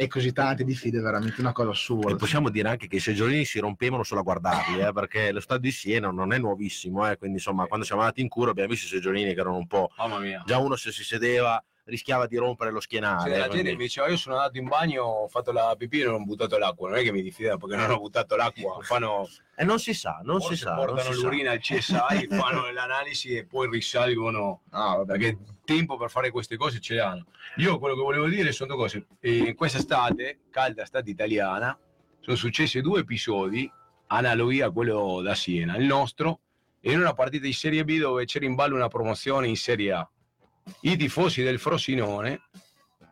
e così tante diffide, è veramente una cosa E assurda. possiamo dire anche che i seggiolini si rompevano solo a guardarli, eh, perché lo stadio di Siena non è nuovissimo, eh, quindi insomma quando siamo andati in cura abbiamo visto i seggiolini che erano un po'... Mamma mia. Già uno se si sedeva rischiava di rompere lo schienale. La eh, gente che mi diceva io sono andato in bagno, ho fatto la pipì e non ho buttato l'acqua, non è che mi diffidano perché non ho buttato l'acqua, fanno, E non si sa, non forse si sa. portano l'urina al CSI, fanno l'analisi e poi risalgono, No, vabbè. perché tempo per fare queste cose ce l'hanno. Io quello che volevo dire sono due cose, in quest'estate, calda estate italiana, sono successi due episodi analoghi a quello da Siena, il nostro, e in una partita di Serie B dove c'era in ballo una promozione in Serie A. I tifosi del Frosinone,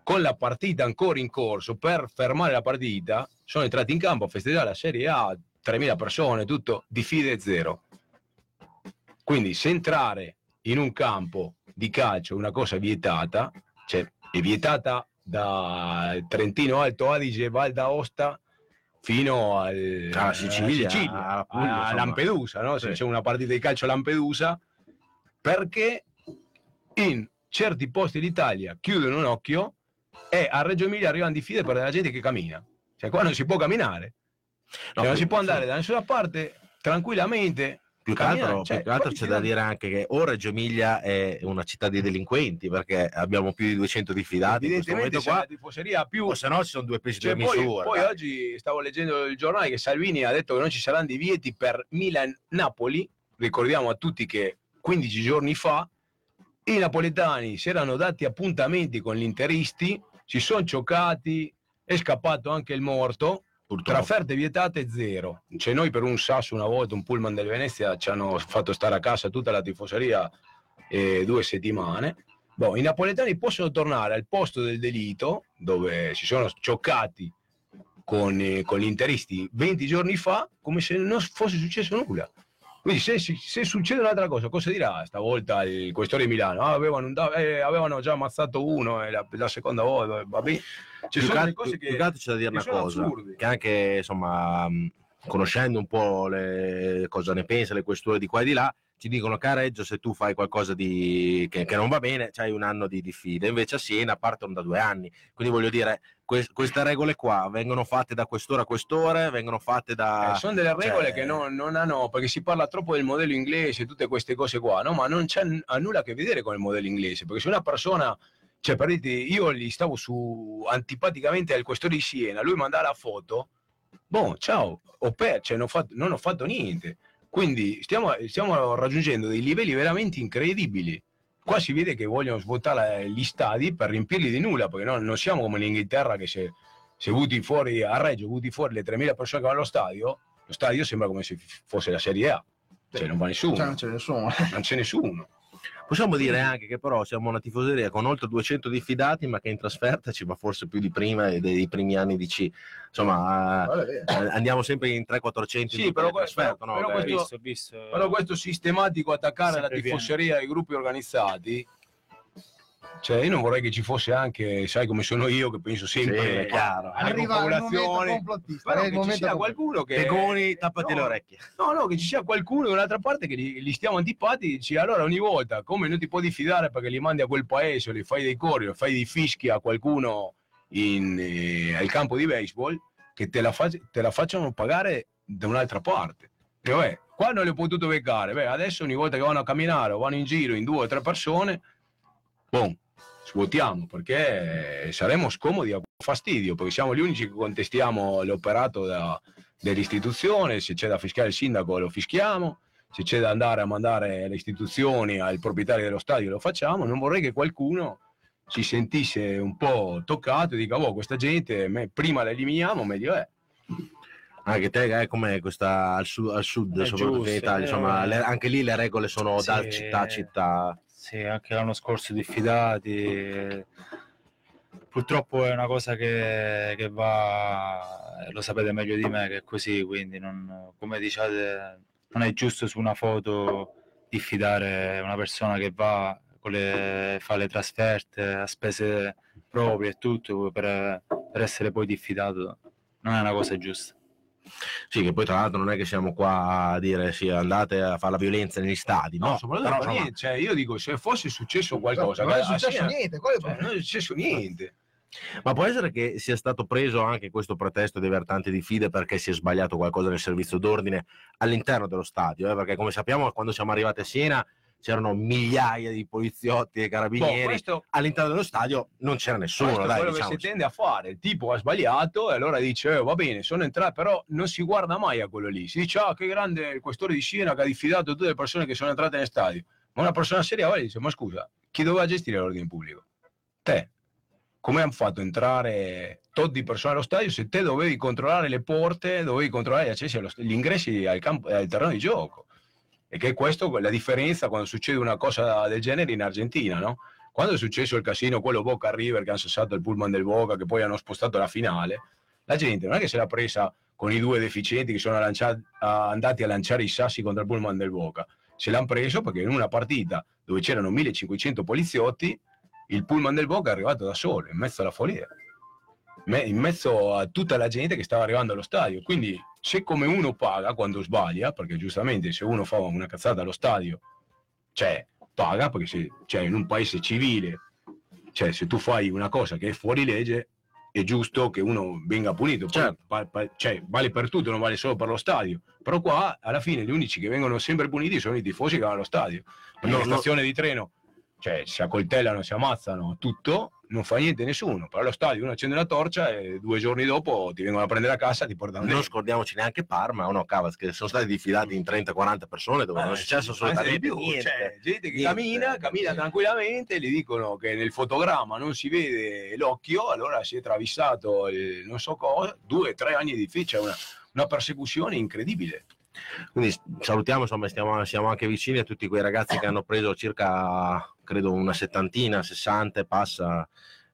con la partita ancora in corso, per fermare la partita, sono entrati in campo a festeggiare la Serie A, 3.000 persone, tutto di fide zero. Quindi se entrare in un campo di calcio è una cosa vietata, cioè è vietata da Trentino Alto Adige, Val d'Aosta fino al, Alla Sicilia, alla alla Puglia, a. Lampedusa, no? se Sì. c'è una partita di calcio a Lampedusa, perché in certi posti d'Italia chiudono un occhio e a Reggio Emilia arrivano di fide per la gente che cammina. Cioè qua non si può camminare, No, Cioè, non si può andare da nessuna parte tranquillamente. Più che altro, Cioè, più che altro c'è da dire anche che o Reggio Emilia è una città di delinquenti perché abbiamo più di 200 diffidati in Evidentemente momento se qua, tifoseria più o se no ci sono due pesi Cioè, due poi, misure. poi dai. oggi stavo leggendo il giornale che Salvini ha detto che non ci saranno divieti per Milan-Napoli. Ricordiamo a tutti che 15 giorni fa i napoletani si erano dati appuntamenti con gli interisti, si sono giocati, è scappato anche il morto. Purtroppo. Trasferte vietate zero. Cioè noi per un sasso una volta, un pullman del Venezia, ci hanno fatto stare a casa tutta la tifoseria eh, due settimane. Boh, I napoletani possono tornare al posto del delitto, dove si sono cioccati con, eh, con gli interisti 20 giorni fa, come se non fosse successo nulla. Quindi se, se- succede un'altra cosa, cosa dirà stavolta il questore di Milano? Ah, avevano, un eh, avevano già ammazzato uno e la, la seconda volta, va bene. Ci sono altro- cose che, c'è da dire una cosa, assurde. che anche insomma conoscendo un po' le, cosa ne pensa le questure di qua e di là ci dicono che a Reggio se tu fai qualcosa di, che, che non va bene c'hai un anno di diffida invece a Siena partono da due anni quindi voglio dire que- queste regole qua vengono fatte da quest'ora a quest'ora vengono fatte da Eh, sono delle regole cioè- che non, non hanno, perché si parla troppo del modello inglese, tutte queste cose qua, no? Ma non c'è n- nulla a che vedere con il modello inglese, perché se una persona, cioè per dirti, io gli stavo su antipaticamente al questore di Siena, lui manda la foto, boh, ciao, ho per, cioè, non, non ho fatto niente. Quindi stiamo, stiamo raggiungendo dei livelli veramente incredibili. Qua si vede che vogliono svuotare gli stadi per riempirli di nulla, perché no- non siamo come l'Inghilterra che se, se butti fuori a Reggio, butti fuori le 3.000 persone che vanno allo stadio, lo stadio sembra come se fosse la Serie A. Cioè non va nessuno, Cioè, non c'è nessuno. non c'è nessuno. Possiamo dire anche che però siamo una tifoseria con oltre 200 diffidati, ma che in trasferta ci va forse più di prima e dei primi anni di C. Insomma, vero. eh, andiamo sempre in 300-400 Sì, in però questo- trasferte, no? però questo- visto, visto. Però questo sistematico attaccare la tifoseria ai gruppi organizzati, cioè io non vorrei che ci fosse anche, sai come sono io, che penso sempre Sì, chiaro. alle Arriva complottista. Però che ci sia qualcuno che Pegoni, tappati No, le orecchie. No, no, che ci sia qualcuno da un'altra parte che li, li stiamo antipatici. Allora, ogni volta, come non ti puoi diffidare perché li mandi a quel paese, o li fai dei cori, o fai dei fischi a qualcuno in, eh, al campo di baseball, che te la, fa- te la facciano pagare da un'altra parte. E vabbè, qua non li ho potuto beccare. Beh, adesso ogni volta che vanno a camminare o vanno in giro in due o tre persone, boom, svuotiamo perché saremo scomodi a fastidio, perché siamo gli unici che contestiamo l'operato da- dell'istituzione, se c'è da fischiare il sindaco lo fischiamo, se c'è da andare a mandare le istituzioni al proprietario dello stadio lo facciamo, non vorrei che qualcuno si sentisse un po' toccato e dica, oh, questa gente me- prima la eliminiamo, meglio è. Anche te, eh, com'è questa al sud, al sud È soprattutto in giusto, Italia, eh. insomma, le- anche lì le regole sono da Sì. città a città. Sì, anche l'anno scorso diffidati. Purtroppo è una cosa che, che va, lo sapete meglio di me che è così, quindi non, come diciate, non è giusto su una foto diffidare una persona che va le, fa le trasferte a spese proprie e tutto per, per essere poi diffidato. Non è una cosa giusta. Sì, che poi tra l'altro non è che siamo qua a dire sì, andate a fare la violenza negli stadi, no? No, soprattutto Però, niente, cioè, io dico, se fosse successo qualcosa, non è a successo niente. cioè, non è successo niente. Ma può essere che sia stato preso anche questo pretesto di aver tante diffide perché si è sbagliato qualcosa nel servizio d'ordine all'interno dello stadio? eh? Perché come sappiamo quando siamo arrivati a Siena c'erano migliaia di poliziotti e Boh, carabinieri. questo, All'interno dello stadio non c'era nessuno, questo è dai, quello che diciamoci. si tende a fare. Il tipo ha sbagliato e allora dice, "Eh, va bene, sono entrato, però non si guarda mai a quello lì. Si dice, ah, che grande il questore di Siena che ha diffidato tutte le persone che sono entrate nel stadio. Ma una persona seria va e dice, ma scusa, chi doveva gestire l'ordine pubblico? Te. Come hanno fatto entrare tot di persone allo stadio se te dovevi controllare le porte, dovevi controllare gli accessi, allo st- gli ingressi al, campo, al terreno di gioco? E che è questo la differenza quando succede una cosa del genere in Argentina, no? Quando è successo il casino, quello Boca River, che hanno sassato il pullman del Boca, che poi hanno spostato la finale, la gente non è che se l'ha presa con i due deficienti che sono lancia- a- andati a lanciare i sassi contro il pullman del Boca. Se l'hanno preso perché in una partita dove c'erano 1500 poliziotti, il pullman del Boca è arrivato da solo, in mezzo alla follia, in mezzo a tutta la gente che stava arrivando allo stadio. Quindi se come uno paga quando sbaglia, perché giustamente se uno fa una cazzata allo stadio, cioè paga, perché se, cioè, in un paese civile, cioè se tu fai una cosa che è fuori legge, è giusto che uno venga punito. Certo. pa- pa- cioè, vale per tutto, non vale solo per lo stadio. Però qua alla fine gli unici che vengono sempre puniti sono i tifosi che vanno allo stadio. Perché No, no. stazione di treno cioè, si accoltellano, si ammazzano, tutto, non fa niente nessuno. Però allo stadio uno accende la torcia e due giorni dopo ti vengono a prendere a casa e ti portano Non dentro. scordiamoci neanche Parma, o no, Cavaz, che sono stati diffidati in 30-40 persone dove non è successo Anzi, anzi assolutamente più, niente. cioè, gente che Niente. cammina, cammina tranquillamente, gli dicono che nel fotogramma non si vede l'occhio, allora si è travissato il non so cosa, due, tre anni di ficha, una, una persecuzione incredibile. Quindi salutiamo, insomma, stiamo, siamo anche vicini a tutti quei ragazzi che hanno preso circa, credo, una settantina, 60 e passa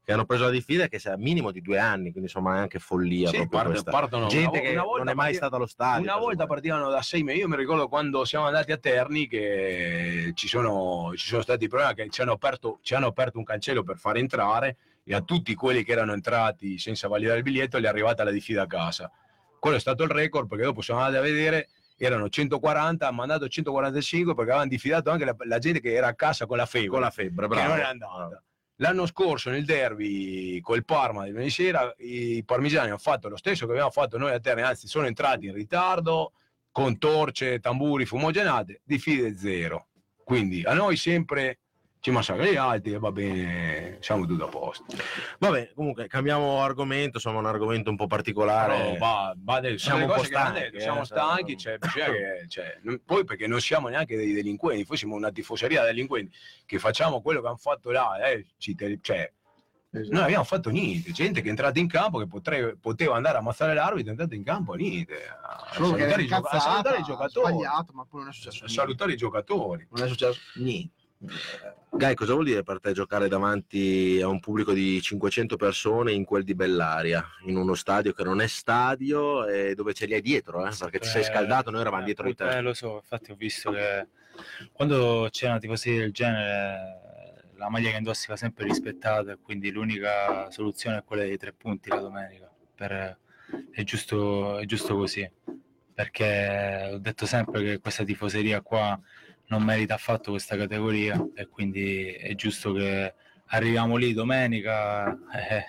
che hanno preso la diffida che sia minimo di due anni, quindi insomma è anche follia. Sì, parte- partono Gente che non è mai parti- stata allo stadio. Una volta partivano da sei mesi, io mi ricordo quando siamo andati a Terni che ci sono, ci sono stati problemi che ci hanno, aperto, ci hanno aperto un cancello per far entrare e a tutti quelli che erano entrati senza validare il biglietto gli è arrivata la diffida a casa. Quello è stato il record perché dopo siamo andati a vedere, erano 140, hanno mandato 145 perché avevano diffidato anche la, la gente che era a casa con la febbre. Con la febbre, che bravo. non è andata. L'anno scorso nel derby col Parma di venerdì sera i parmigiani hanno fatto lo stesso che abbiamo fatto noi a Terni, anzi sono entrati in ritardo con torce, tamburi, fumogenate, diffide zero. Quindi a noi sempre ci massacrano gli altri e va bene, siamo tutti a posto. Vabbè, comunque cambiamo argomento, insomma un argomento un po' particolare. Però va, va del- Siamo un po' stanchi, detto, eh, siamo stanchi, cioè, che- cioè, non- poi perché non siamo neanche dei delinquenti, fossimo una tifoseria delinquenti, che facciamo quello che hanno fatto là, eh, ci te- cioè, Esatto. non abbiamo fatto niente, gente che è entrata in campo, che potre- poteva andare a ammazzare l'arbitro, è entrata in campo, niente, a salutare, i, gioca- a salutare i giocatori, ma poi non è successo a niente. salutare i giocatori. Non è successo niente. Gai, cosa vuol dire per te giocare davanti a un pubblico di 500 persone in quel di Bellaria, in uno stadio che non è stadio e dove ce li hai dietro, eh? perché ti sei Eh, scaldato, noi eravamo eh, dietro di te. eh, lo so, infatti ho visto che quando c'è una tifoseria del genere la maglia che indossi va sempre rispettata e quindi l'unica soluzione è quella dei tre punti la domenica. Per- è, giusto, è giusto così, perché ho detto sempre che questa tifoseria qua non merita affatto questa categoria e quindi è giusto che arriviamo lì domenica eh,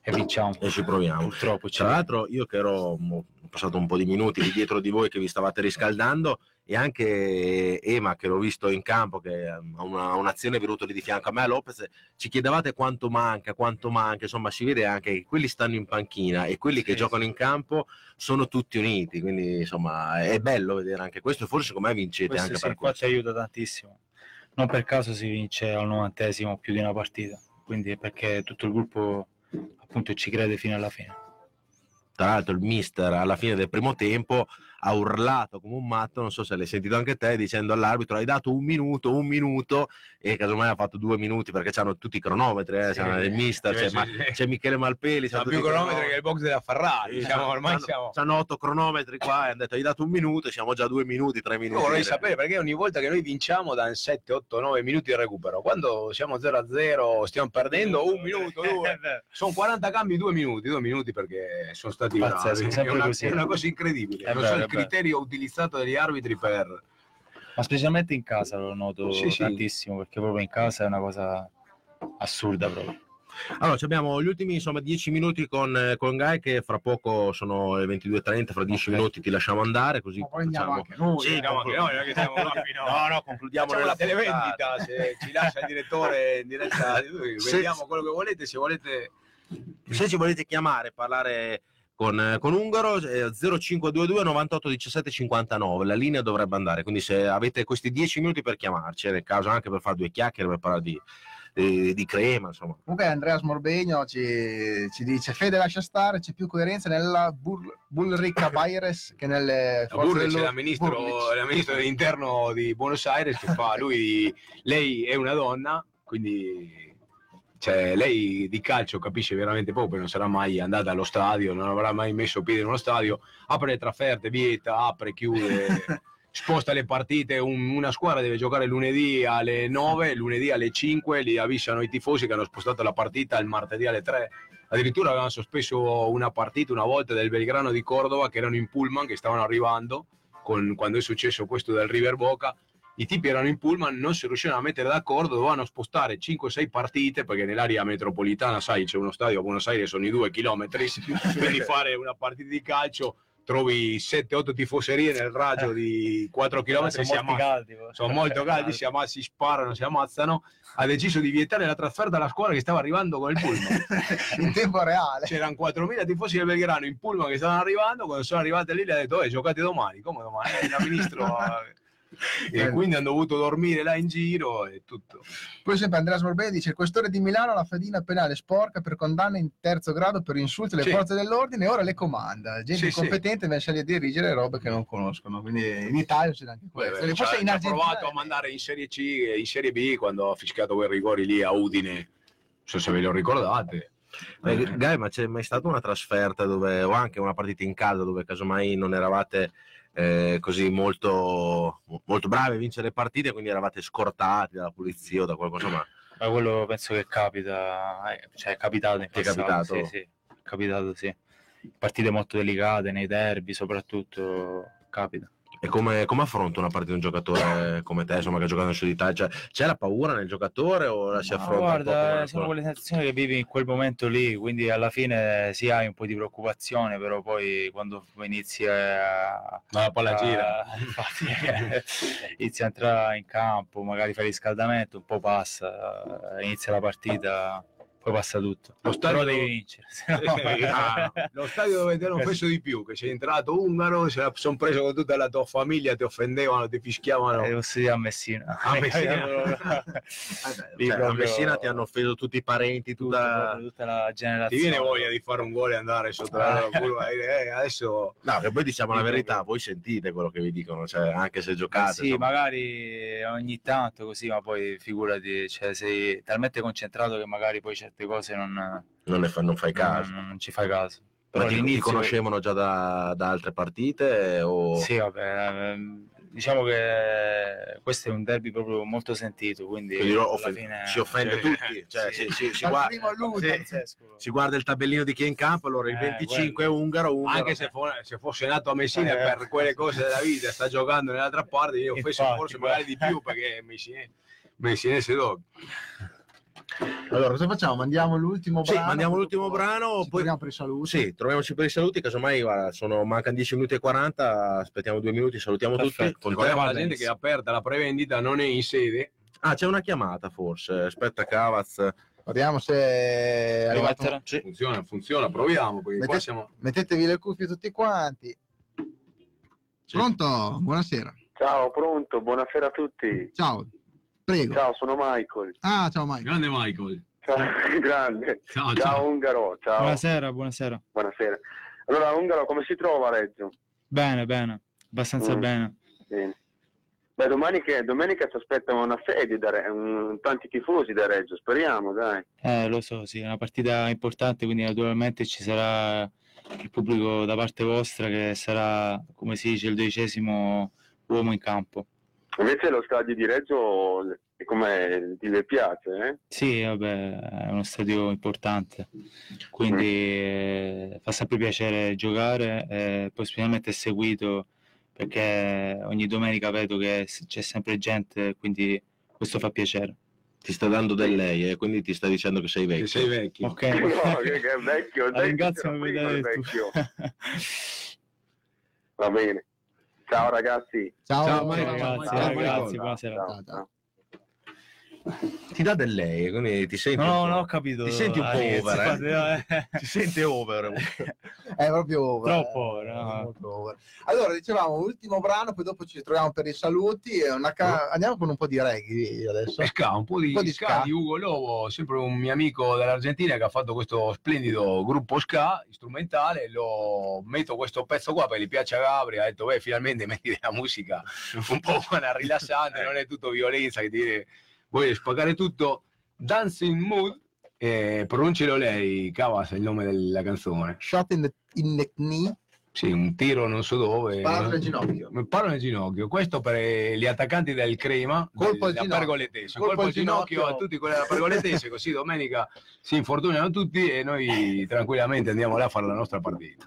e vinciamo. E ci proviamo. Purtroppo Tra l'altro io che ero ho passato un po' di minuti lì dietro di voi che vi stavate riscaldando e anche Ema che l'ho visto in campo che ehm, ha una- un'azione è venuto lì di fianco a me a Lopez ci chiedevate quanto manca quanto manca insomma si vede anche che quelli stanno in panchina e quelli che Sì, giocano sì. in campo sono tutti uniti quindi insomma è bello vedere anche questo forse secondo me vincete Questo anche sì, per qua questo ci aiuta tantissimo. Non per caso si vince al novantesimo più di una partita, quindi perché tutto il gruppo appunto ci crede fino alla fine. tra l'altro il mister alla fine del primo tempo ha urlato come un matto, non so se l'hai sentito anche te, dicendo all'arbitro hai dato un minuto, un minuto e casomai ha fatto due minuti perché c'hanno tutti i cronometri, eh, Sì, c'hanno il mister, c'è, Ma- c'è Michele Malpeli, C'ha più cronometri che il box della Ferrari, diciamo, ormai c'hanno- siamo... c'hanno otto cronometri qua e hanno detto hai dato un minuto, siamo già due minuti, tre minuti. Io vorrei sapere perché ogni volta che noi vinciamo da 7, 8, 9 minuti di recupero, quando siamo 0 a 0, stiamo perdendo un minuto, due, sono 40 cambi, due minuti, due minuti perché sono stati Pazzesco, una, è una cosa incredibile. È non vero, so il. Criterio utilizzato dagli arbitri per... Ma specialmente in casa lo noto Sì, sì. tantissimo, perché proprio in casa è una cosa assurda proprio. Allora, ci abbiamo gli ultimi insomma 10 minuti con, eh, con Guy che fra poco sono le 22.30, fra 10 Ok. minuti ti lasciamo andare così Ma poi andiamo facciamo- anche noi. Sì, Andiamo anche noi, è che siamo qua fino No, no, concludiamo Facciamo la nella televendita, se ci lascia il direttore in diretta, vendiamo quello che volete, se volete... se ci volete chiamare parlare con, eh, con Ungaro eh, 0522 98 17 59 la linea dovrebbe andare quindi se avete questi 10 minuti per chiamarci nel caso anche per fare due chiacchiere per parlare di, di, di crema insomma. Comunque Andreas Morbegno ci, ci dice Fede lascia stare, c'è più coerenza nella Bur- Bullricca Baires che nelle forze Burrich è dello- la ministro, la ministro dell'interno di Buenos Aires che fa lui, lei è una donna, quindi cioè, lei di calcio capisce veramente poco, non sarà mai andata allo stadio, non avrà mai messo piede in uno stadio, apre le trasferte, vieta, apre, chiude, sposta le partite, un- una squadra deve giocare lunedì alle 9, lunedì alle 5, li avvisano i tifosi che hanno spostato la partita il martedì alle 3. Addirittura avevano sospeso una partita una volta del Belgrano di Cordova che erano in pullman, che stavano arrivando con- quando è successo questo del River Boca. I tipi erano in pullman, non si riuscivano a mettere d'accordo, dovevano spostare 5-6 partite perché nell'area metropolitana, sai, c'è uno stadio a Buenos Aires, sono i due chilometri, quindi fare una partita di calcio trovi 7-8 tifoserie nel raggio di 4 km, sono molti ammazzano caldi. poi. sono molto caldi, si, amma- si sparano, si ammazzano, ha deciso di vietare la trasferta alla squadra che stava arrivando con il pullman. in tempo reale. C'erano 4.000 tifosi del Belgrano in pullman che stavano arrivando, quando sono arrivate lì le ha detto, eh, giocate domani, come domani? Eh, il ministro... eh, e quindi hanno dovuto dormire là in giro e tutto. Poi sempre Andreas Morbegno dice il questore di Milano ha la fedina penale sporca per condanne in terzo grado per insulti alle Sì. forze dell'ordine e ora le comanda. Gente Sì, sì. incompetente invece a dirigere robe che non conoscono. Quindi in Italia c'è anche questo. beh, Forse in Argentina provato a mandare in Serie C e in Serie B quando ha fischiato quei rigori lì a Udine so se ve lo ricordate. Eh, Gai, ma c'è mai stata una trasferta dove, o anche una partita in casa dove casomai non eravate eh, così molto, molto bravi a vincere le partite, quindi eravate scortati dalla polizia o da qualcosa, ma Ma quello penso che capita, eh, cioè è capitato in Ti è passato, capitato? Sì, sì, è capitato, sì. Partite molto delicate, nei derby soprattutto, capita. E come, come affronta una partita un giocatore come te, insomma, che ha giocato in Sud Italia? Cioè, c'è la paura nel giocatore o la si affronta un po' come guarda, sono quelle sensazioni che vivi in quel momento lì, quindi alla fine sì hai un po' di preoccupazione, però poi quando inizi a... Ma la palla gira. a- infatti, eh, inizi a entrare in campo, magari fai riscaldamento, un po' passa, inizia la partita, poi passa tutto. Lo stadio- Però devi vincere, se no- Ah, lo stadio dove ti hanno offeso di più, che sei entrato ungaro, se la sono preso con tutta la tua famiglia, ti offendevano, ti fischiavano. Eh, studiare a Messina. A Messina. Lì Cioè, a proprio- Messina ti hanno offeso tutti i parenti, tutta... tutta la Ti generazione. viene voglia di fare un gol e andare sotto la curva e dire, eh, adesso No, che poi diciamo la Sì, verità, voi sentite quello che vi dicono, cioè, anche se giocate. Sì, insomma. magari ogni tanto così, ma poi figurati, cioè, sei talmente concentrato che magari poi certe cose non, non, ne fa- non fai caso. non- non ci fai caso. Ma Però ti, ti conoscevano già da, da altre partite? O... Sì, vabbè, ehm, diciamo che questo è un derby proprio molto sentito, quindi Quindi offen- fine si offende Sì. tutti, cioè, Sì. si, si- si Dal guarda, sì, si guarda il tabellino di chi è in campo, allora il Eh, 25 è quello. ungaro, ungaro. anche se, fo- se fosse nato a Messina Eh. per quelle cose della vita, sta giocando nell'altra parte, io ho offeso Infatti, forse magari di più perché è messinese, messinese dog. Allora, cosa facciamo? Mandiamo l'ultimo Sì, brano. mandiamo poi l'ultimo brano, ci poi- troviamo per i saluti. Sì, troviamoci per i saluti, casomai guarda, sono, mancano 10 minuti e 40, aspettiamo due minuti, salutiamo Perfetto. tutti. Ricordiamo alla va gente che è aperta la prevendita, non è in sede. Ah, c'è una chiamata forse, aspetta Cavaz. Vediamo se è arrivato. Sì. Funziona, funziona, proviamo. Mettete- siamo... Mettetevi le cuffie tutti quanti. Sì. Pronto? Buonasera. Ciao, pronto, buonasera a tutti. Ciao. Prego. Ciao, sono Michael. Ah, ciao Mike. Grande Michael. Ciao, grande. Ciao, Ciao, Ungaro, ciao. Buonasera, buonasera. Buonasera. Allora, Ungaro, come si trova Reggio? Bene, bene, abbastanza Mm. bene. Bene. Beh, domenica, domenica ci aspettano una sedia, da Re- un- tanti tifosi da Reggio, speriamo, dai. Eh, lo so, sì, è una partita importante, quindi naturalmente ci sarà il pubblico da parte vostra che sarà, come si dice, il dodicesimo uomo in campo. Invece lo stadio di Reggio è come ti le piace, eh? Sì, vabbè, è uno stadio importante, quindi eh, fa sempre piacere giocare e poi specialmente è seguito perché ogni domenica vedo che c'è sempre gente, quindi questo fa piacere. Ti sta dando del lei, eh, quindi ti sta dicendo che sei Che vecchio. sei vecchio. Ok, No, che, che vecchio, il La vecchio ringrazio il detto. vecchio. Va bene. Ciao ragazzi. Ciao, Ciao, Ciao, ragazzi, Michael. buonasera. Ciao, ciao. Ti dà del lei, quindi ti senti No, un no, ho capito. Ti senti un po' all'inizio, over, eh? eh. Ti sente over. È proprio over. Troppo eh, over, no? over. Allora, dicevamo, ultimo brano, poi dopo ci troviamo per i saluti. e una ca- Andiamo con un po' di reggae adesso. Ska, un po' di, Un po' di ska, ska. di Ugo Lobo, sempre un mio amico dell'Argentina che ha fatto questo splendido gruppo ska strumentale. Lo metto questo pezzo qua perché gli piace a Gabri. Ha detto, beh, finalmente metti della musica un po' buona, rilassante, non è tutto violenza che ti dire, vuoi spaccare tutto. Dancing Mood, eh, pronuncialo lei, Cavas, è il nome della canzone. Shot in the, in the knee. Sì, un tiro non so dove. Sparo nel ginocchio. Mi Paro nel ginocchio. Questo per gli attaccanti del Crema, Colpo al ginocchio. Colpo Colpo, al ginocchio, ginocchio. a tutti quelli della Pergolettese, così domenica si infortunano tutti e noi tranquillamente andiamo là a fare la nostra partita.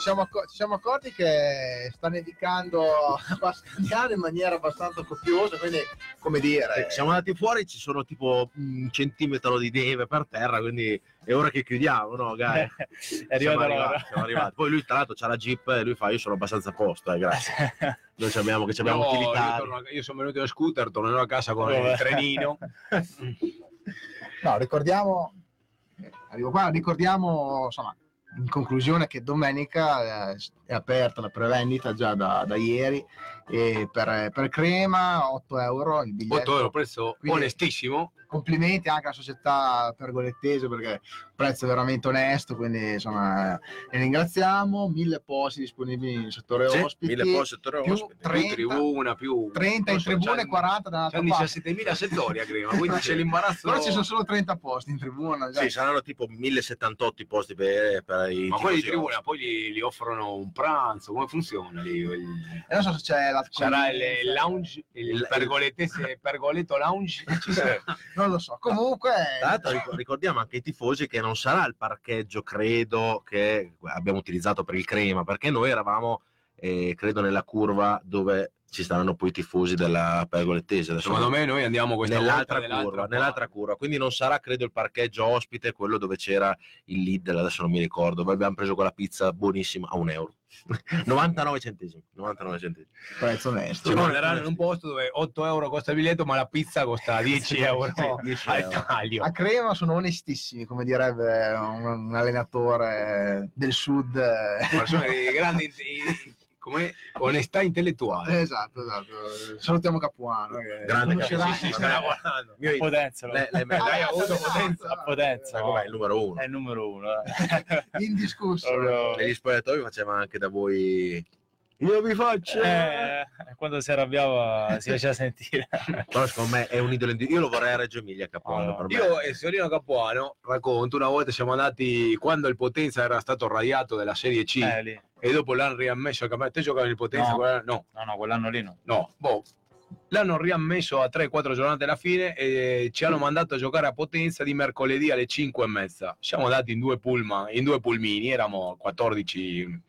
siamo, acco- ci siamo accorti che sta nevicando a Bascagliano in maniera abbastanza copiosa, quindi come dire, Eh, Siamo andati fuori, ci sono tipo un centimetro di neve per terra, quindi è ora che chiudiamo, no, Gai? È arrivata arrivati, siamo arrivati. Poi lui, tra l'altro, c'ha la Jeep e lui fa: Io sono abbastanza a posto, eh, grazie. Noi abbiamo, che ci abbiamo No, io, utilità. torno a- io sono venuto in scooter, tornerò a casa con il trenino. no, ricordiamo, arrivo qua, ricordiamo insomma, in conclusione che domenica eh, è aperta la prevendita già da, da ieri e per, per Crema 8 euro il biglietto. 8 euro, prezzo onestissimo. Complimenti anche alla società pergolettese perché il prezzo è veramente onesto, quindi insomma eh, ne ringraziamo, mille posti disponibili nel settore Sì, ospiti, mille posti, settore più ospiti. Più 30, tribuna, più 30 in tribuna e c'hanno- 40 dall'altra c'hanno parte. 17.000 settori a Crema, quindi c'è l'imbarazzo. Però ci sono solo 30 posti in tribuna. già. Sì, saranno tipo 1078 i posti per, per i Ma quelli di tribuna poi gli, gli offrono un pranzo, come funziona lì? Il- non so se c'è la Sarà il, il lounge, il Il- pergolettese, pergoletto lounge? Ci sarà. Non lo so. Comunque ric- ricordiamo anche ai tifosi che non sarà il parcheggio, credo, che abbiamo utilizzato per il crema, perché noi eravamo, eh, credo, nella curva dove ci saranno poi i tifosi della pergolettese. Adesso Secondo me noi andiamo questa nell'altra volta curva, nell'altra nell'altra curva, quindi non sarà credo il parcheggio ospite, quello dove c'era il Lidl, adesso non mi ricordo, ma abbiamo preso quella pizza buonissima a un euro. 99 centesimi, 99 centesimi. prezzo onesto. Ci manderanno in un posto dove 8 euro costa il biglietto, ma la pizza costa 10 euro Sì, 10 al euro. taglio. A Crema sono onestissimi, come direbbe un, un allenatore del sud. Persone di grande come onestà intellettuale. Esatto, esatto. Salutiamo Capuano. che Grande conoscerà- Capuano, sì, sì, Sta lavorando. Io- Potenza, le- le- le- ha avuto Ah, potenza. a potenza. Sai com'è il numero uno. È il numero uno. eh. Indiscusso. Proprio- Negli spogliatoi faceva anche da voi. Io vi faccio. Eh, quando si arrabbiava si faceva sentire. Però secondo me è un idolo. Io lo vorrei a Reggio Emilia Capuano. Oh, per me. Io e Sorino Capuano racconto, una volta siamo andati quando il Potenza era stato radiato della Serie C Eh, lì. E dopo l'hanno riammesso. Te giocavi il Potenza? No. quella- no, No, no, quell'anno lì no. no. Boh. L'hanno riammesso a 3-4 giornate alla fine e ci hanno mandato a giocare a Potenza di mercoledì alle 5 e mezza. Siamo andati in due pullman, in due pulmini, eravamo 14,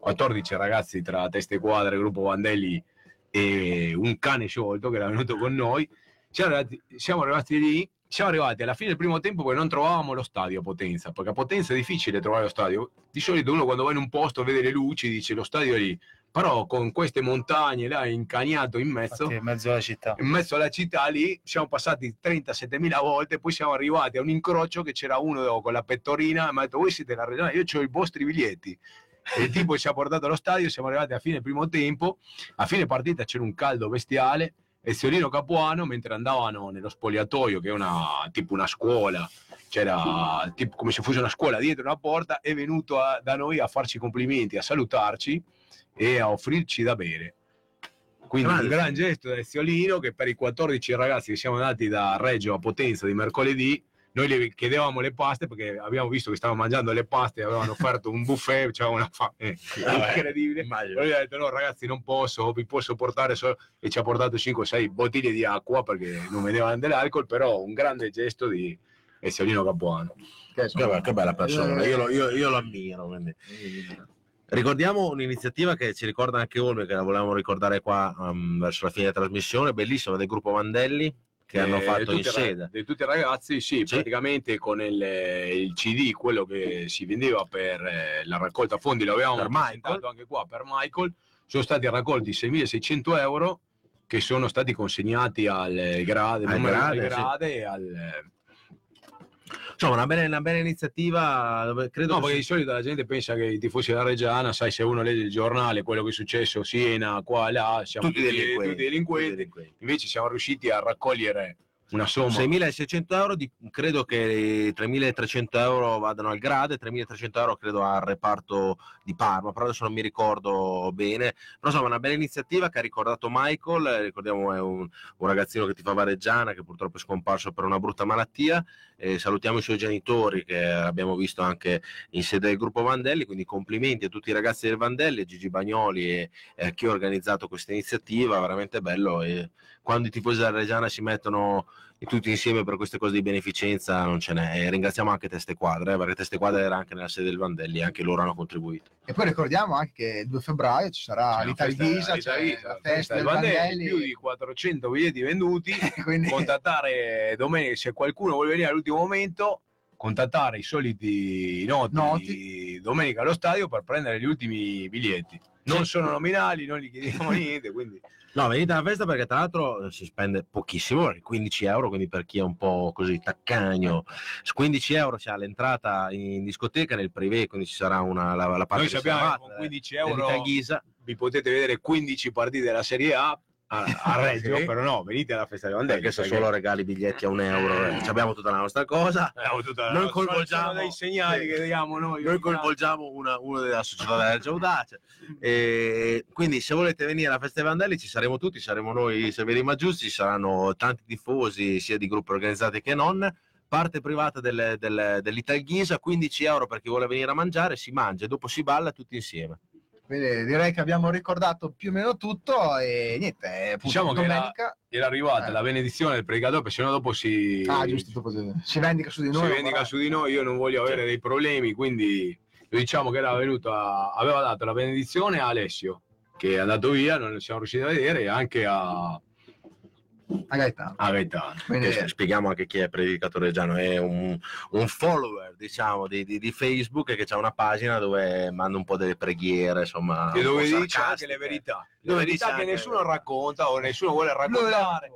14 ragazzi tra teste quadre, gruppo Vandelli e un cane sciolto che era venuto con noi. Siamo arrivati, siamo arrivati lì, siamo arrivati alla fine del primo tempo perché non trovavamo lo stadio a Potenza, perché a Potenza è difficile trovare lo stadio. Di solito uno quando va in un posto vede le luci dice lo stadio è lì, però con queste montagne là incagnato in mezzo, Infatti, in mezzo alla città. in mezzo alla città lì siamo passati 37.000 volte, poi siamo arrivati a un incrocio che c'era uno con la pettorina mi ha detto voi siete la regione, io ho i vostri biglietti. E il tipo ci ha portato allo stadio, siamo arrivati a fine primo tempo, a fine partita c'era un caldo bestiale e Seolino Capuano mentre andavano nello spogliatoio che è una, tipo una scuola, c'era tipo come se fosse una scuola dietro una porta, è venuto a- da noi a farci complimenti, a salutarci e a offrirci da bere. Quindi un gran gesto da Eziolino che per i 14 ragazzi che siamo andati da Reggio a Potenza di mercoledì, noi le chiedevamo le paste perché abbiamo visto che stavano mangiando le paste, avevano offerto un buffet, c'aveva una fame incredibile. Immagino. Poi gli ha detto no ragazzi non posso, vi posso portare solo... e ci ha portato 5-6 bottiglie di acqua perché non vedevano dell'alcol, però un grande gesto di Eziolino Capuano. Che, Che, che bella persona, Eh, io lo, io- io lo ammiro. quindi. Ricordiamo un'iniziativa che ci ricorda anche Olme, che la volevamo ricordare qua um, verso la fine della trasmissione, bellissima, del gruppo Vandelli, che hanno Eh, fatto in sede. Di tutti i ragazzi, sì, Sì. praticamente con il, il CD, quello che si vendeva per eh, la raccolta fondi, lo avevamo Per presentato anche qua per Michael, sono stati raccolti 6.600 euro che sono stati consegnati al grade, Al Grade, sì. grade e al... Insomma, una bella, una bella iniziativa, credo No, perché di si- solito la gente pensa che i tifosi della Reggiana, sai, se uno legge il giornale, quello che è successo, Siena, qua, là, siamo tutti tutti delinquenti. tutti delinquenti. Invece siamo riusciti a raccogliere una somma. 6.600 euro, di- credo che 3.300 euro vadano al grade, 3.300 euro credo al reparto di Parma, però adesso non mi ricordo bene. Però insomma una bella iniziativa che ha ricordato Michael, eh, ricordiamo è un, un ragazzino che ti fa Vareggiana, che purtroppo è scomparso per una brutta malattia. Eh, salutiamo i suoi genitori che abbiamo visto anche in sede del gruppo Vandelli, quindi complimenti a tutti i ragazzi del Vandelli, a Gigi Bagnoli e, e a chi ha organizzato questa iniziativa, veramente bello. E quando i tifosi della Reggiana si mettono tutti insieme per queste cose di beneficenza non ce n'è. E ringraziamo anche Teste Quadre, eh, perché Teste Quadre era anche nella sede del Vandelli, anche loro hanno contribuito. E poi ricordiamo anche che il 2 febbraio ci sarà l'Italia Ghisa, la festa del del Vandelli, Vandelli. più di 400 biglietti venduti. quindi- contattare domenica se qualcuno vuole venire all'ultimo momento contattare i soliti noti, Noti. domenica allo stadio per prendere gli ultimi biglietti non sono nominali non gli chiediamo niente quindi No, venite alla festa perché tra l'altro eh, si spende pochissimo, perché 15 euro, quindi per chi è un po' così taccagno, su 15 euro c'è l'entrata in discoteca nel privé, quindi ci sarà una, la, la parte noi riservata, con eh, 15 dell'Italia euro vi potete vedere 15 partite della Serie A a, a Reggio Sì. però no venite alla festa di Vandelli perché se solo regali biglietti a un euro, eh, abbiamo tutta la nostra cosa. abbiamo tutta la- Noi sono- coinvolgiamo- sono dei segnali che diamo noi Noi coinvolgiamo una, una della società della Reggio Audace. E quindi se volete venire alla festa dei Vandelli ci saremo tutti, saremo noi severi ma giusti, ci saranno tanti tifosi sia di gruppi organizzati che non. Parte privata del, del, dell'Ital Ghisa, 15 euro per chi vuole venire a mangiare, si mangia e dopo si balla tutti insieme. Quindi direi che abbiamo ricordato più o meno tutto e niente, appunto, diciamo che era, domenica era arrivata Eh. la benedizione del predicatore perché sennò dopo si Ah, giusto, dopo si- vendica su di noi. si vendica va. su di noi, io non voglio avere dei problemi, quindi diciamo che era venuto a- aveva dato la benedizione a Alessio, che è andato via, non lo siamo riusciti a vedere, e anche a, A Gaetano. a Gaetano. Quindi, spieghiamo anche chi è Predicatore Reggiano, è un, un follower diciamo di, di- di Facebook che ha una pagina dove manda un po' delle preghiere, insomma, E dove dice anche le verità, le Dove verità dice che anche- nessuno racconta o nessuno vuole raccontare.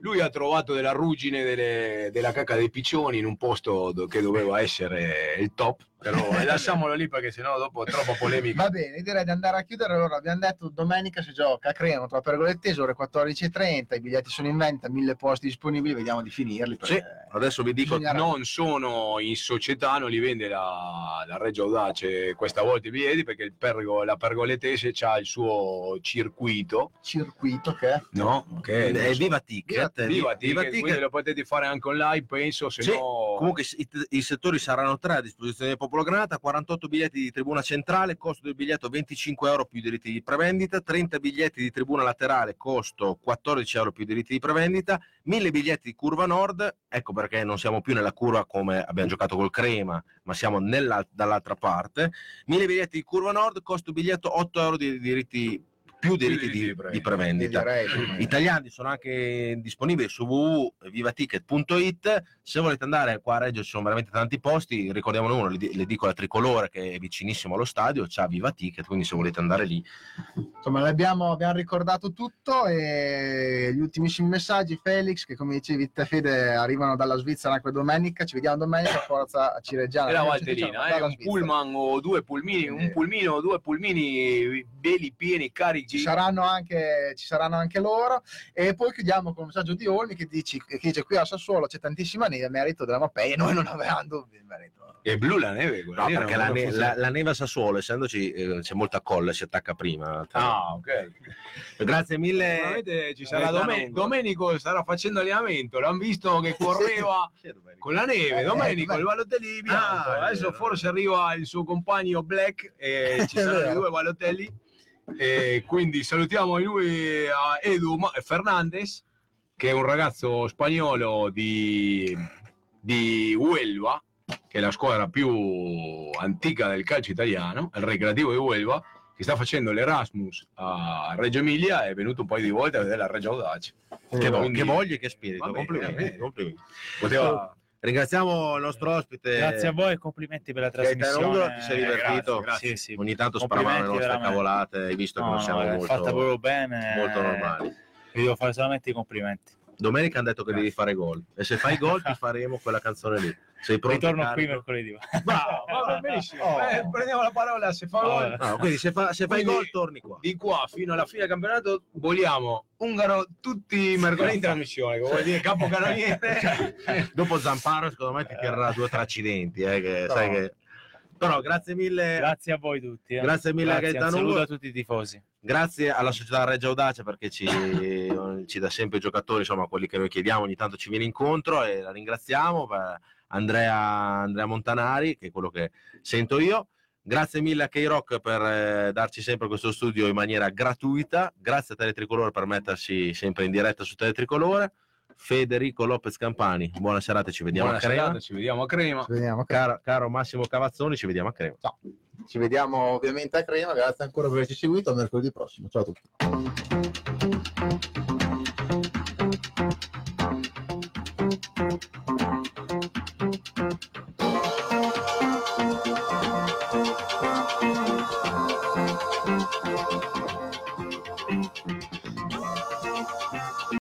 Lui ha trovato della ruggine delle- della cacca dei piccioni in un posto che doveva essere il top, però eh, lasciamolo lì perché sennò dopo è troppo polemica. Va bene, direi di andare a chiudere. Allora, abbiamo detto domenica si gioca a Crema tra Pergolettese, ore 14.30. I biglietti sono in vendita, mille posti disponibili. Vediamo di finirli. Sì, adesso vi dico Bisogna- non sono in società, non li vende la, la Reggio Audace questa volta i biglietti perché il pergo- la pergoletese ha il suo circuito, circuito che no? Che è Viva Ticket, Viva, Viva Ticket, quindi lo potete fare anche online, penso, se Sì, no... Comunque i, i settori saranno tre a disposizione del Popolo Granata, 48 biglietti di tribuna centrale, costo del biglietto 25 euro più diritti di prevendita, 30 biglietti di tribuna laterale, costo 14 euro più diritti di prevendita, 1000 biglietti di curva nord, ecco perché non siamo più nella curva come abbiamo giocato col Crema, ma siamo dall'altra parte, 1000 biglietti di curva nord, costo biglietto 8 euro di diritti più diritti di, di prevendita. direi. Italiani sono anche disponibili su www.vivaticket.it. Se volete andare qua a Reggio ci sono veramente tanti posti, ricordiamone uno, l'edicola tricolore che è vicinissimo allo stadio, c'ha Viva Ticket, quindi se volete andare lì. Insomma, l'abbiamo, abbiamo ricordato tutto e gli ultimissimi messaggi, Felix, che come dicevi te Fede arrivano dalla Svizzera anche domenica, ci vediamo domenica, forza a Cireggiana. È la Valtellina, eh, un Svizzera. pullman o due pulmini, un pulmino o due pulmini belli pieni, carichi. Ci saranno, anche, ci saranno anche loro e poi chiudiamo con un messaggio di Olmi che, dici, che dice qui a Sassuolo c'è tantissima neve a merito della Mapei e noi non avevamo dubbi in merito. È blu la neve quella No, lì, perché la, ne- la- la neve a Sassuolo, essendoci eh, c'è molta colla, si attacca prima. Ah, ok. Grazie mille. Ci sarà Domen-. Domenico starà facendo allenamento, l'hanno visto che correva con la neve, Eh, Domenico eh, il Balotelli bianco. Ah, adesso forse arriva il suo compagno Black e ci saranno due Balotelli e quindi salutiamo lui a Edu Fernandez che è un ragazzo spagnolo di, di Huelva che è la squadra più antica del calcio italiano, il Recreativo di Huelva che sta facendo l'Erasmus a Reggio Emilia è venuto un paio di volte a vedere la Reggio Audace Che, Quindi- che voglia e che spirito. Complimenti. poteva Ringraziamo il nostro ospite. Grazie a voi e complimenti per la trasmissione. Ungolo, ti sei Eh, divertito? grazie, Sì, sì. Ogni tanto sparavamo le nostre veramente. cavolate, hai visto che No, non siamo no, molto, fatta proprio bene. molto normali. Vi devo fare solamente i complimenti. Domenica hanno detto che devi fare gol e se fai gol ti faremo quella canzone lì. Sei pronto? Ritorno qui mercoledì. Bravo, va benissimo. Oh. Eh, prendiamo la parola, se fa gol. No, quindi se, fa- se fai gol torni qua. Di qua fino alla fine del campionato voliamo Ungaro tutti i mercoledì in trasmissione, che vuol dire capocannoniere. Dopo Zamparo secondo me ti tirerà due o tre accidenti. eh, che sai che... Però grazie mille. Grazie a voi tutti. eh. Grazie mille a Grazie, Gaetano un saluto Ugo. a tutti i tifosi. Grazie alla società Reggio Audace perché ci, ci dà sempre i giocatori, insomma, quelli che noi chiediamo, ogni tanto ci viene incontro e la ringraziamo. per Andrea, Andrea Montanari, che è quello che sento io. Grazie mille a K-Rock per eh, darci sempre questo studio in maniera gratuita. Grazie a Teletricolore per mettersi sempre in diretta su Teletricolore. Federico Lopez Campani, buona serata, ci vediamo Buona a Crema. serata, ci vediamo a Crema. Ci vediamo, Caro, caro Massimo Cavazzoni, ci vediamo a Crema. ci vediamo ovviamente a Crema. Grazie ancora per averci seguito. A mercoledì prossimo. Ciao a tutti.